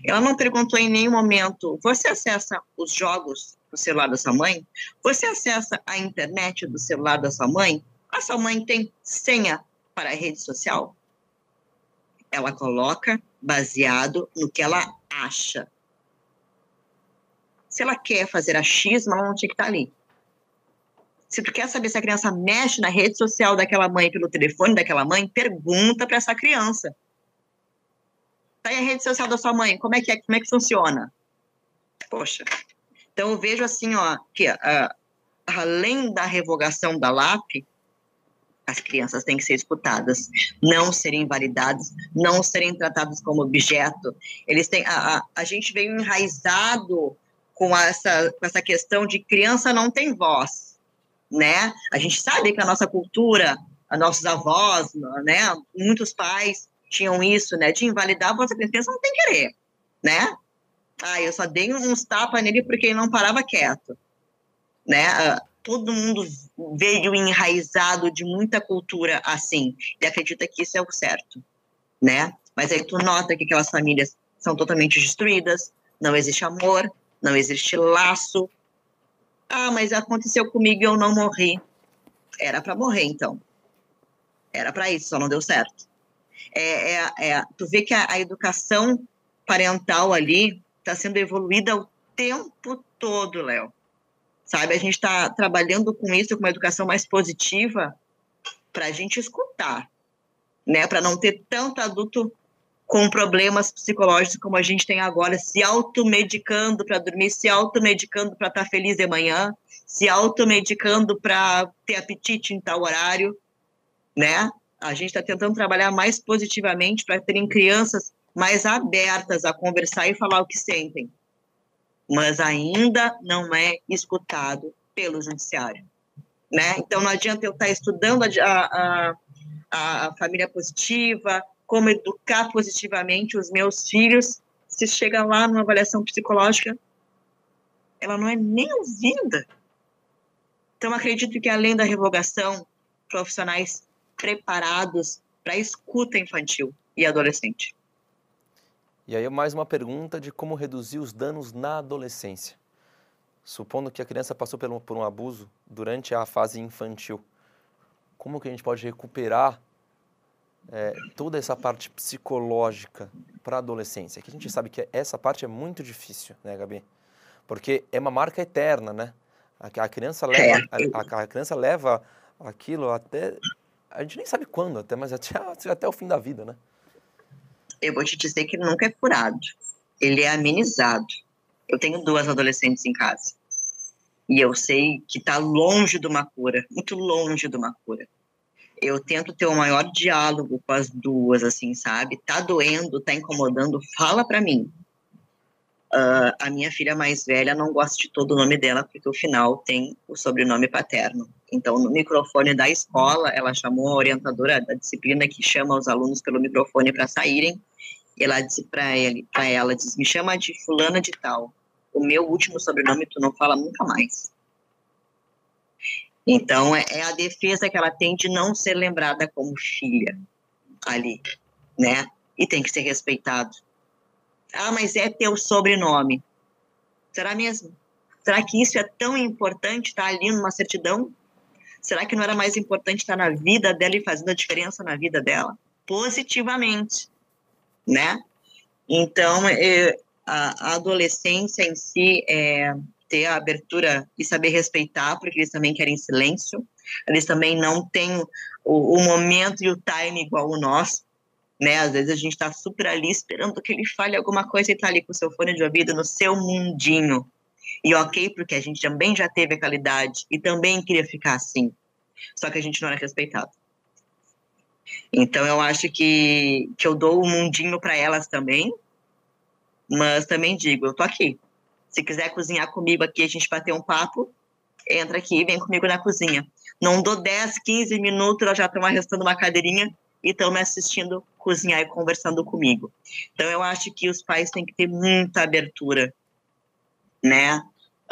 Ela não perguntou em nenhum momento: Você acessa os jogos do celular da sua mãe? Você acessa a internet do celular da sua mãe? A sua mãe tem senha para a rede social? Ela coloca baseado no que ela acha. Se ela quer fazer achismo, ela não tinha que estar ali. Se tu quer saber se a criança mexe na rede social daquela mãe pelo telefone daquela mãe, pergunta para essa criança. Tá aí a rede social da sua mãe, como é que é, como é que funciona? Poxa. Então eu vejo assim, ó, que uh, além da revogação da LAP, as crianças têm que ser escutadas, não serem invalidadas, não serem tratadas como objeto. Eles têm a, a, a gente veio enraizado com essa com essa questão de criança não tem voz, né? A gente sabe que a nossa cultura, a nossos avós, né, muitos pais tinham isso, né, de invalidar a voz da criança não tem querer, né? Ah, eu só dei uns tapas nele porque ele não parava quieto, né? Ah, todo mundo veio enraizado de muita cultura assim e acredita que isso é o certo, né? Mas aí tu nota que aquelas famílias são totalmente destruídas, não existe amor, não existe laço. Ah, mas aconteceu comigo e eu não morri. Era para morrer, então. Era para isso, só não deu certo. É, é, é, tu vê que a, a educação parental ali está sendo evoluída o tempo todo, Léo sabe? A gente está trabalhando com isso, com uma educação mais positiva, para a gente escutar, né? Para não ter tanto adulto com problemas psicológicos como a gente tem agora, se automedicando para dormir, se automedicando para estar tá feliz de manhã, se automedicando para ter apetite em tal horário, né? A gente está tentando trabalhar mais positivamente para terem crianças mais abertas a conversar e falar o que sentem mas ainda não é escutado pelo judiciário. Né? Então, não adianta eu estar estudando a, a, a família positiva, como educar positivamente os meus filhos, se chega lá numa avaliação psicológica, ela não é nem ouvida. Então, acredito que além da revogação, profissionais preparados para escuta infantil e adolescente. E aí mais uma pergunta de como reduzir os danos na adolescência. Supondo que a criança passou por um, por um abuso durante a fase infantil, como que a gente pode recuperar é, toda essa parte psicológica para a adolescência? Que a gente sabe que essa parte é muito difícil, né, Gabi? Porque é uma marca eterna, né? A, a criança leva, a, a, criança leva aquilo até a gente nem sabe quando, até, mas até, até o fim da vida, né? eu vou te dizer que nunca é curado. Ele é amenizado. Eu tenho duas adolescentes em casa. E eu sei que está longe de uma cura, muito longe de uma cura. eu tento ter o maior diálogo com as duas, assim, sabe? Tá doendo, tá incomodando, fala para mim. Uh, a minha filha mais velha não gosta de todo o nome dela, porque o final tem o sobrenome paterno. Então, no microfone da escola, ela chamou a orientadora da disciplina que chama os alunos pelo microfone para saírem. E ela disse para ela, diz, me chama de fulana de tal. O meu último sobrenome tu não fala nunca mais. Então, é, é a defesa que ela tem de não ser lembrada como filha ali, né? E tem que ser respeitado. Ah, mas é teu sobrenome. Será mesmo? Será que isso é tão importante estar ali numa certidão? Será que não era mais importante estar na vida dela e fazendo a diferença na vida dela? Positivamente, né? Então, é, a, a, adolescência em si é ter a abertura e saber respeitar, porque eles também querem silêncio, eles também não têm o, o momento e o time igual o nosso, né? Às vezes a gente está super ali esperando que ele fale alguma coisa e está ali com o seu fone de ouvido no seu mundinho. E ok, porque a gente também já teve aquela idade e também queria ficar assim. Só que a gente não era respeitado. Então eu acho que, que eu dou o mundinho para elas também, mas também digo, eu tô aqui. Se quiser cozinhar comigo aqui, a gente bater um papo, entra aqui e vem comigo na cozinha. Não dou 10, 15 minutos, elas já estão arrestando uma cadeirinha e estão me assistindo cozinhar e conversando comigo. Então, eu acho que os pais têm que ter muita abertura, né?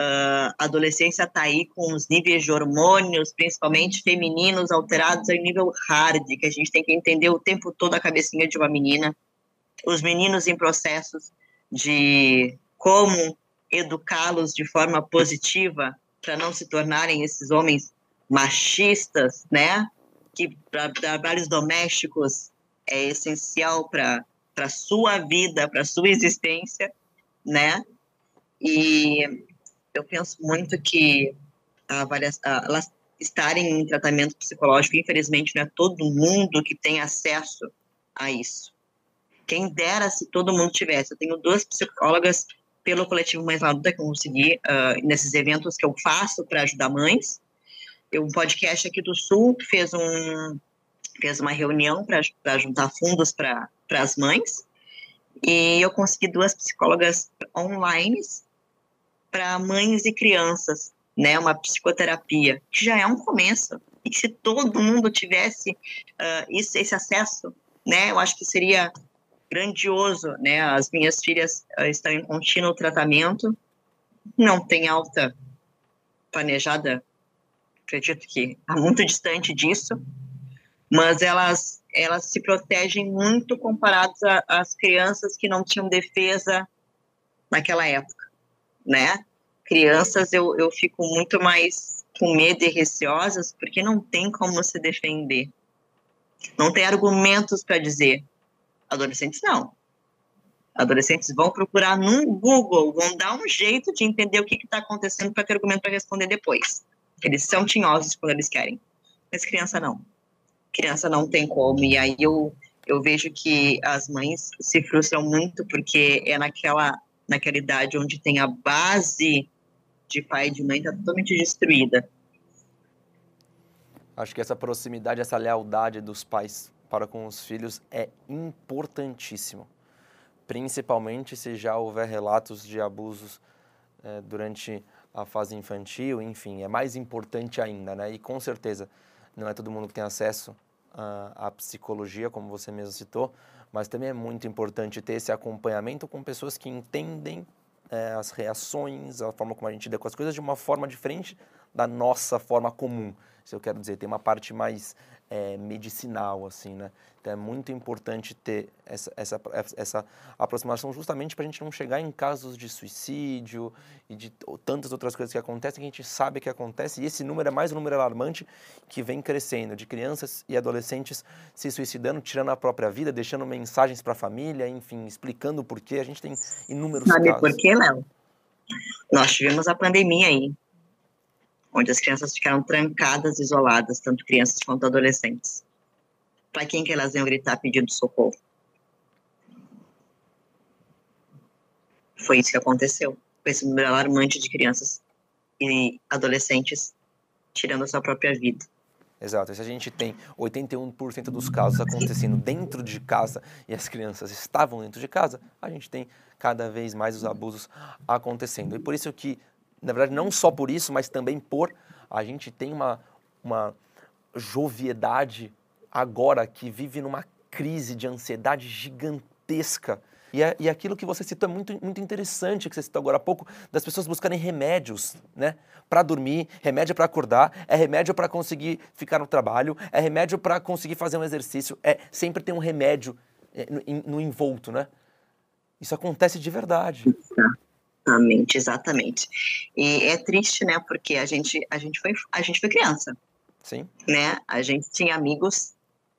Uh, a adolescência está aí com os níveis de hormônios, principalmente femininos, alterados em nível hard, que a gente tem que entender o tempo todo a cabecinha de uma menina, os meninos em processos de como educá-los de forma positiva para não se tornarem esses homens machistas, né? Que para trabalhos domésticos é essencial para para sua vida, para sua existência, né? E eu penso muito que a avaliação, elas estarem em tratamento psicológico, infelizmente, não é todo mundo que tem acesso a isso. Quem dera se todo mundo tivesse. Eu tenho duas psicólogas pelo coletivo Mães na Luta que eu consegui uh, nesses eventos que eu faço para ajudar mães. Um podcast aqui do Sul fez um fez uma reunião para juntar fundos para as mães e eu consegui duas psicólogas online para mães e crianças, né, uma psicoterapia, que já é um começo. E se todo mundo tivesse uh, isso, esse acesso, né, eu acho que seria grandioso, né? As minhas filhas uh, estão em contínuo tratamento, não tem alta planejada, acredito que está muito distante disso, mas elas elas se protegem muito comparadas às crianças que não tinham defesa naquela época, né? Crianças eu, eu fico muito mais com medo e receosas porque não tem como se defender. Não tem argumentos para dizer. Adolescentes não. Adolescentes vão procurar no Google, vão dar um jeito de entender o que está acontecendo para ter argumento para responder depois. Eles são tinhosos quando eles querem. Mas criança não. Criança não tem como. E aí eu, eu vejo que as mães se frustram muito porque é naquela, naquela idade onde tem a base de pai e de mãe está totalmente destruída. Acho que essa proximidade, essa lealdade dos pais para com os filhos é importantíssimo, principalmente se já houver relatos de abusos é, durante a fase infantil, enfim, é mais importante ainda, né? E com certeza não é todo mundo que tem acesso à, à psicologia, como você mesmo citou, mas também é muito importante ter esse acompanhamento com pessoas que entendem é, as reações, a forma como a gente lida com as coisas de uma forma diferente da nossa forma comum. Se eu quero dizer, tem uma parte mais é, medicinal, assim, né? Então é muito importante ter essa, essa, essa aproximação justamente para a gente não chegar em casos de suicídio e de tantas outras coisas que acontecem que a gente sabe que acontece e esse número é mais um número alarmante que vem crescendo de crianças e adolescentes se suicidando, tirando a própria vida, deixando mensagens para a família, enfim, explicando o porquê. A gente tem inúmeros Sabe casos. Sabe por quê, Léo? Nós tivemos a pandemia aí onde as crianças ficaram trancadas, isoladas, tanto crianças quanto adolescentes. Para quem que elas iam gritar pedindo socorro? Foi isso que aconteceu. Com esse número alarmante de crianças e adolescentes tirando a sua própria vida. Exato. Se a gente tem 81% dos casos acontecendo dentro de casa e as crianças estavam dentro de casa, a gente tem cada vez mais os abusos acontecendo. E por isso que, na verdade, não só por isso, mas também por a gente tem uma, uma joviedade agora que vive numa crise de ansiedade gigantesca. E, é, e aquilo que você citou é muito, muito interessante, que você citou agora há pouco, das pessoas buscarem remédios, né? Para dormir, remédio para acordar, é remédio para conseguir ficar no trabalho, é remédio para conseguir fazer um exercício, é sempre tem um remédio é, no, no envolto, né? Isso acontece de verdade. Exatamente, exatamente. E é triste, né? Porque a gente, a gente foi, a gente foi criança. Sim. Né? A gente tinha amigos,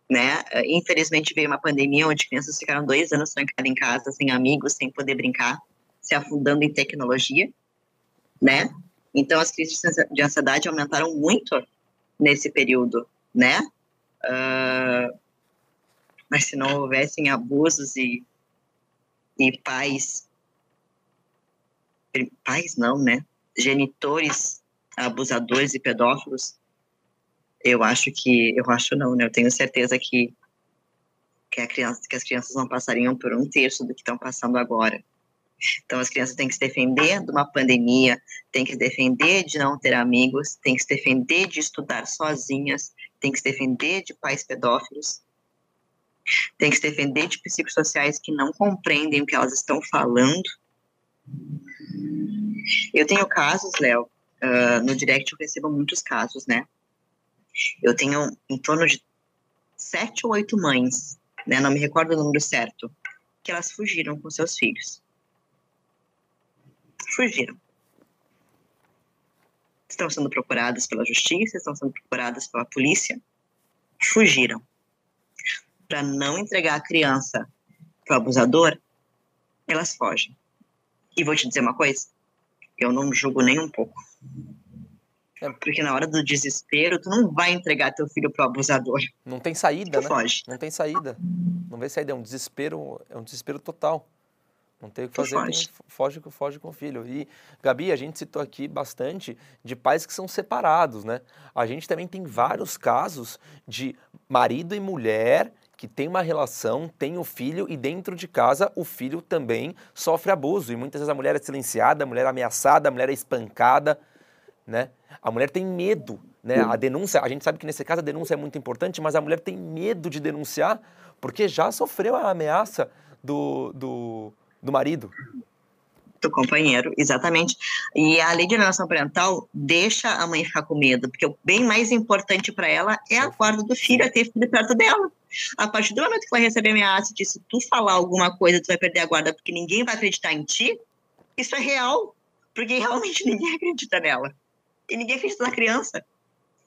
né? Infelizmente veio uma pandemia onde crianças ficaram dois anos trancadas em casa, sem amigos, sem poder brincar, se afundando em tecnologia, né? Então as crises de ansiedade aumentaram muito nesse período, né? Uh, mas se não houvessem abusos e, e pais, pais não, né? Genitores abusadores e pedófilos, eu acho que, eu acho não, né? Eu tenho certeza que que, criança, que as crianças não passariam por um terço do que estão passando agora. Então, as crianças têm que se defender de uma pandemia, têm que se defender de não ter amigos, têm que se defender de estudar sozinhas, têm que se defender de pais pedófilos, têm que se defender de psicossociais que não compreendem o que elas estão falando. Eu tenho casos, Léo, uh, no direct eu recebo muitos casos, né? Eu tenho em torno de sete ou oito mães, né, não me recordo o número certo, que elas fugiram com seus filhos. Fugiram. Estão sendo procuradas pela justiça, estão sendo procuradas pela polícia. Fugiram. Para não entregar a criança para o abusador, elas fogem. E vou te dizer uma coisa: eu não julgo nem um pouco. É. Porque na hora do desespero, tu não vai entregar teu filho pro abusador. Não tem saída, tu né? Foge. Não tem saída. Não vê saída, é um desespero, é um desespero total. Não tem o que fazer, foge. Tem, foge, foge com o filho. E, Gabi, a gente citou aqui bastante de pais que são separados, né? A gente também tem vários casos de marido e mulher que tem uma relação, tem o filho e dentro de casa o filho também sofre abuso. E muitas vezes a mulher é silenciada, a mulher é ameaçada, a mulher é espancada né? A mulher tem medo, né? A denúncia, a gente sabe que nesse caso a denúncia é muito importante, mas a mulher tem medo de denunciar porque já sofreu a ameaça do, do, do marido. Do companheiro, exatamente. E a lei de alienação parental deixa a mãe ficar com medo, porque o bem mais importante para ela é a guarda do filho, é ter filho perto dela. A partir do momento que ela receber ameaça de se tu falar alguma coisa, tu vai perder a guarda porque ninguém vai acreditar em ti, isso é real, porque realmente ninguém acredita nela e ninguém acredita na criança.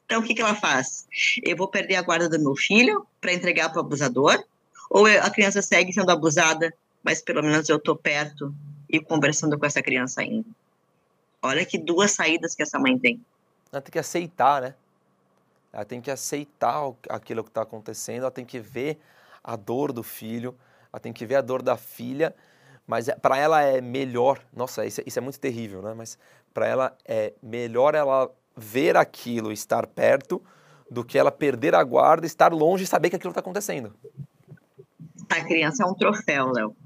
Então, o que, que ela faz? Eu vou perder a guarda do meu filho para entregar para o abusador? Ou a criança segue sendo abusada, mas pelo menos eu estou perto e conversando com essa criança ainda? Olha que duas saídas que essa mãe tem. Ela tem que aceitar, né? Ela tem que aceitar aquilo que está acontecendo, ela tem que ver a dor do filho, ela tem que ver a dor da filha, mas é, para ela é melhor. Nossa, isso, é, isso é muito terrível, né? Mas para ela é melhor ela ver aquilo, estar perto, do que ela perder a guarda, estar longe e saber que aquilo está acontecendo. A criança é um troféu, Léo.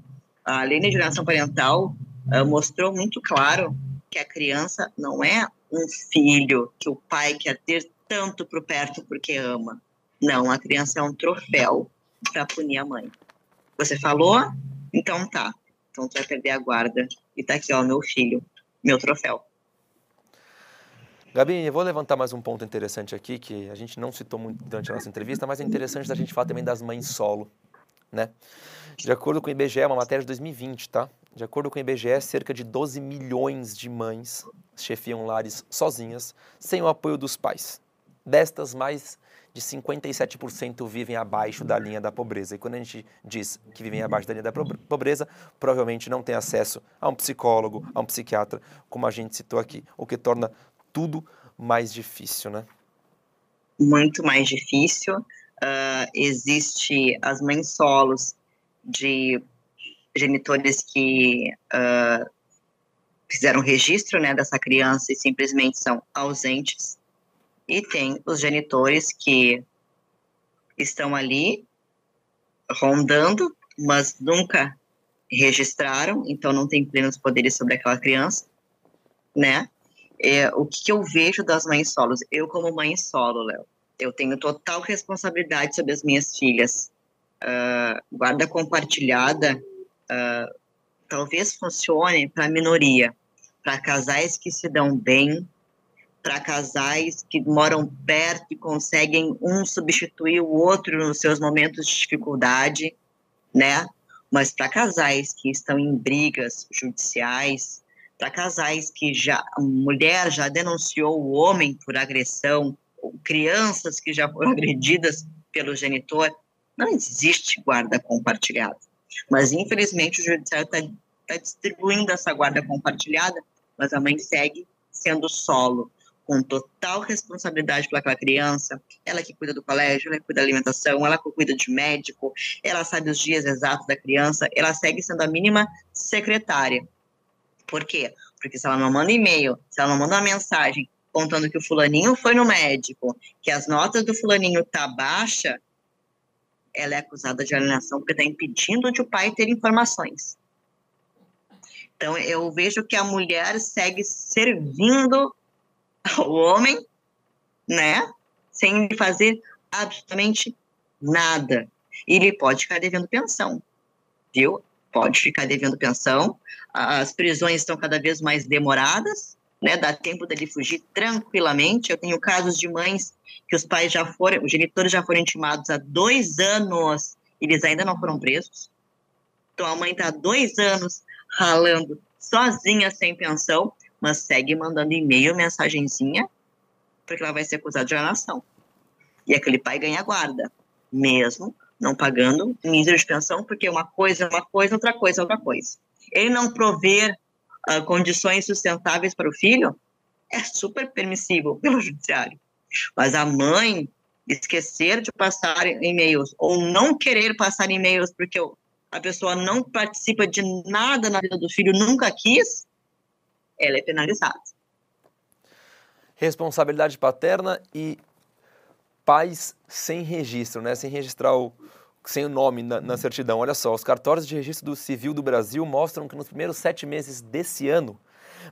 A lei de alienação parental uh, mostrou muito claro que a criança não é um filho que o pai quer ter tanto por perto porque ama. Não, a criança é um troféu para punir a mãe. Você falou? Então tá. Então tu vai perder a guarda. E tá aqui, ó, meu filho, meu troféu. Gabi, eu vou levantar mais um ponto interessante aqui, que a gente não citou muito durante a nossa entrevista, mas é interessante da gente falar também das mães solo, né? De acordo com o IBGE, é uma matéria de 2020, tá? De acordo com o IBGE, cerca de 12 milhões de mães chefiam lares sozinhas, sem o apoio dos pais. Destas, mais de 57% vivem abaixo da linha da pobreza. E quando a gente diz que vivem abaixo da linha da pobreza, provavelmente não tem acesso a um psicólogo, a um psiquiatra, como a gente citou aqui, o que torna tudo mais difícil, né? Muito mais difícil. Uh, existe as mães solos de genitores que uh, fizeram registro né, dessa criança e simplesmente são ausentes. E tem os genitores que estão ali rondando, mas nunca registraram, então não tem plenos poderes sobre aquela criança, né? É, o que eu vejo das mães solos? Eu, como mãe solo, Léo, eu tenho total responsabilidade sobre as minhas filhas. Uh, guarda compartilhada uh, talvez funcione para minoria, para casais que se dão bem, para casais que moram perto e conseguem um substituir o outro nos seus momentos de dificuldade, né? Mas para casais que estão em brigas judiciais, para casais que já a mulher já denunciou o homem por agressão, crianças que já foram agredidas pelo genitor, não existe guarda compartilhada. Mas infelizmente o judiciário está tá distribuindo essa guarda compartilhada, mas a mãe segue sendo solo, com total responsabilidade pelaquela criança, ela que cuida do colégio, ela que cuida da alimentação, ela que cuida de médico, ela sabe os dias exatos da criança, ela segue sendo a mínima secretária. Por quê? Porque se ela não manda e-mail, se ela não manda uma mensagem contando que o fulaninho foi no médico, que as notas do fulaninho tá baixa, ela é acusada de alienação porque está impedindo de o pai ter informações. Então, eu vejo que a mulher segue servindo ao homem, né? Sem fazer absolutamente nada. E ele pode ficar devendo pensão, viu? Pode ficar devendo pensão. As prisões estão cada vez mais demoradas, né? Dá tempo dele fugir tranquilamente. Eu tenho casos de mães que os pais já foram, os genitores já foram intimados há dois anos, eles ainda não foram presos. Então a mãe está dois anos ralando sozinha, sem pensão, mas segue mandando e-mail, mensagenzinha, porque ela vai ser acusada de alienação. E aquele pai ganha guarda, mesmo não pagando mísero de pensão, porque uma coisa é uma coisa, outra coisa é outra coisa. Ele não prover uh, condições sustentáveis para o filho é super permissível pelo judiciário. Mas a mãe esquecer de passar e-mails ou não querer passar e-mails porque a pessoa não participa de nada na vida do filho, nunca quis, ela é penalizada. Responsabilidade paterna e pais sem registro, né? Sem registrar o sem o nome na, na, certidão. Olha só, os cartórios de registro do civil do Brasil mostram que nos primeiros sete meses desse ano,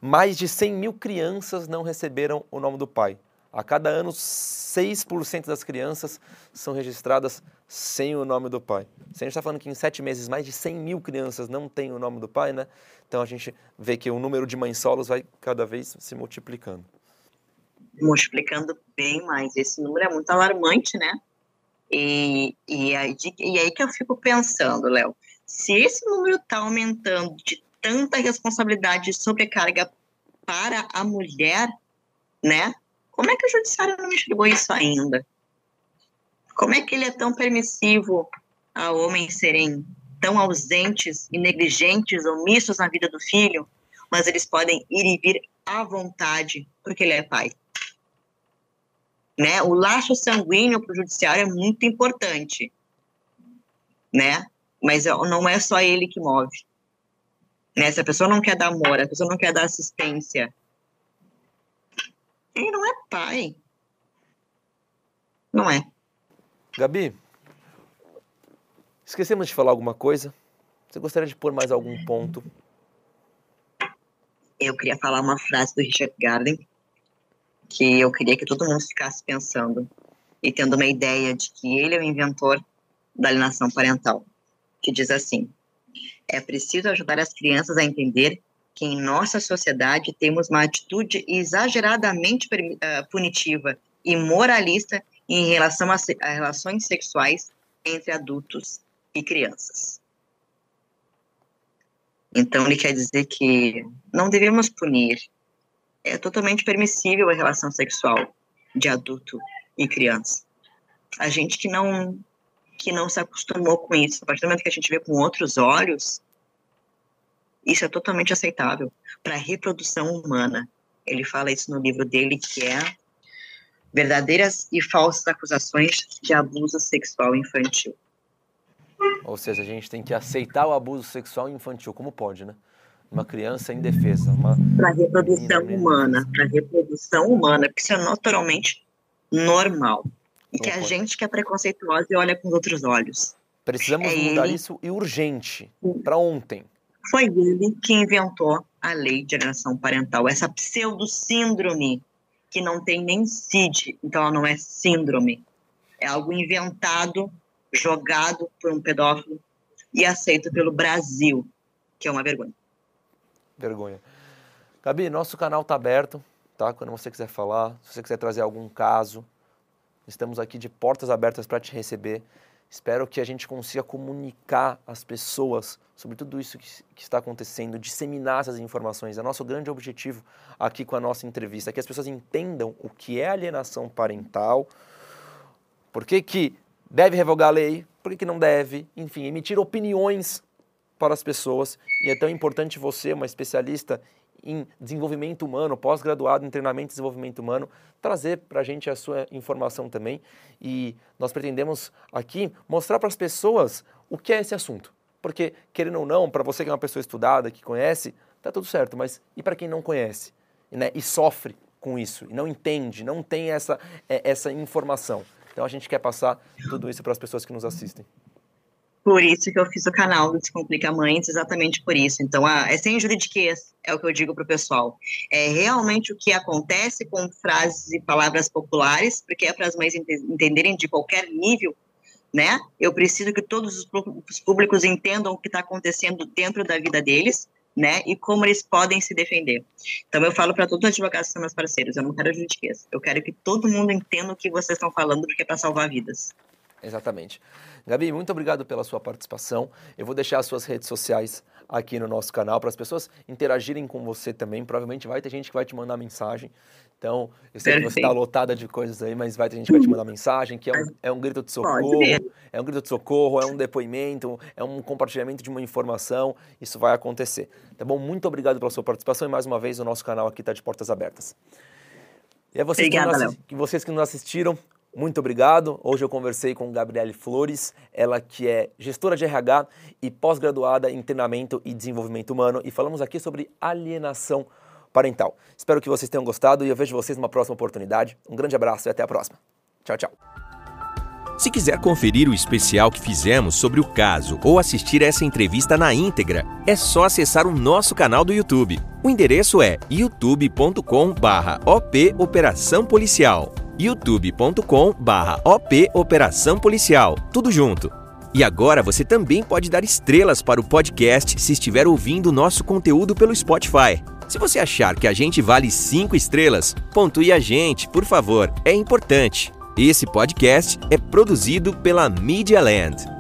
mais de 100 mil crianças não receberam o nome do pai. A cada ano, 6% das crianças são registradas sem o nome do pai. Se a gente está falando que em sete meses mais de 100 mil crianças não têm o nome do pai, né? Então a gente vê que o número de mães solos vai cada vez se multiplicando. Multiplicando bem mais. Esse número é muito alarmante, né? E, e, aí, e aí que eu fico pensando, Léo, se esse número está aumentando de tanta responsabilidade e sobrecarga para a mulher, né? Como é que o judiciário não enxergou isso ainda? Como é que ele é tão permissivo a homens serem tão ausentes e negligentes, omissos na vida do filho, mas eles podem ir e vir à vontade porque ele é pai? Né? O laço sanguíneo para o judiciário é muito importante, né? Mas não é só ele que move. Né? Se a pessoa não quer dar amor, a pessoa não quer dar assistência, ele não é pai. Não é. Gabi, esquecemos de falar alguma coisa? Você gostaria de pôr mais algum ponto? Eu queria falar uma frase do Richard Garden que eu queria que todo mundo ficasse pensando e tendo uma ideia de que ele é o inventor da alienação parental, que diz assim: é preciso ajudar as crianças a entender que em nossa sociedade temos uma atitude exageradamente eh, punitiva e moralista em relação a relações sexuais entre adultos e crianças. Então, ele quer dizer que não devemos punir. É totalmente permissível a relação sexual de adulto e criança. A gente que não que não se acostumou com isso, a partir do momento que a gente vê com outros olhos, isso é totalmente aceitável para a reprodução humana. Ele fala isso no livro dele, que é Verdadeiras e Falsas Acusações de Abuso Sexual Infantil. Ou seja, a gente tem que aceitar o abuso sexual infantil, como pode, né? Uma criança indefesa. Uma... Para reprodução humana, para reprodução humana, porque isso é naturalmente normal. E que a gente que é preconceituosa e olha com outros olhos. Precisamos É mudar ele. isso e urgente, para ontem. Foi ele que inventou a lei de alienação parental, essa pseudo-síndrome que não tem nem CID, então ela não é síndrome. É algo inventado, jogado por um pedófilo e aceito pelo Brasil, que é uma vergonha. Vergonha. Gabi, nosso canal está aberto, tá? Quando você quiser falar, se você quiser trazer algum caso, estamos aqui de portas abertas para te receber. Espero que a gente consiga comunicar às pessoas sobre tudo isso que, que está acontecendo, disseminar essas informações. É nosso grande objetivo aqui com a nossa entrevista, que as pessoas entendam o que é alienação parental, por que, que deve revogar a lei, por que, não deve, enfim, emitir opiniões para as pessoas. E é tão importante você, uma especialista em desenvolvimento humano, pós-graduado em treinamento e desenvolvimento humano, trazer para a gente a sua informação também. E nós pretendemos aqui mostrar para as pessoas o que é esse assunto. Porque, querendo ou não, para você que é uma pessoa estudada, que conhece, tá tudo certo, mas e para quem não conhece né, e sofre com isso, e não entende, não tem essa, é, essa informação? Então a gente quer passar tudo isso para as pessoas que nos assistem. Por isso que eu fiz o canal do Descomplica Mães, exatamente por isso. Então, é sem juridiquês, é o que eu digo para o pessoal. É realmente o que acontece com frases e palavras populares, porque é para as mães ente- entenderem de qualquer nível, né? Eu preciso que todos os públicos entendam o que está acontecendo dentro da vida deles, né? E como eles podem se defender. Então, eu falo para todos os advogados são meus parceiros, eu não quero juridiquês. Eu quero que todo mundo entenda o que vocês estão falando, porque é para salvar vidas. Exatamente. Gabi, muito obrigado pela sua participação. Eu vou deixar as suas redes sociais aqui no nosso canal para as pessoas interagirem com você também. Provavelmente vai ter gente que vai te mandar mensagem. Então, eu sei que você está lotada de coisas aí, mas vai ter gente que vai te mandar mensagem, que é um, é um grito de socorro, é um grito de socorro, é um depoimento, é um compartilhamento de uma informação. Isso vai acontecer. Tá bom? Muito obrigado pela sua participação e mais uma vez o nosso canal aqui está de portas abertas. E a vocês, que, Obrigada, nos, que vocês que nos assistiram, muito obrigado. Hoje eu conversei com Gabriele Flores, ela que é gestora de RH e pós-graduada em treinamento e desenvolvimento humano, e falamos aqui sobre alienação parental. Espero que vocês tenham gostado e eu vejo vocês numa próxima oportunidade. Um grande abraço e até a próxima. Tchau, tchau. Se quiser conferir o especial que fizemos sobre o caso ou assistir essa entrevista na íntegra, é só acessar o nosso canal do YouTube. O endereço é youtube.com/op Operação Policial. youtube.com/op Operação Policial. Tudo junto. E agora você também pode dar estrelas para o podcast se estiver ouvindo o nosso conteúdo pelo Spotify. Se você achar que a gente vale 5 estrelas, pontue a gente, por favor, é importante. Esse podcast é produzido pela Media Land.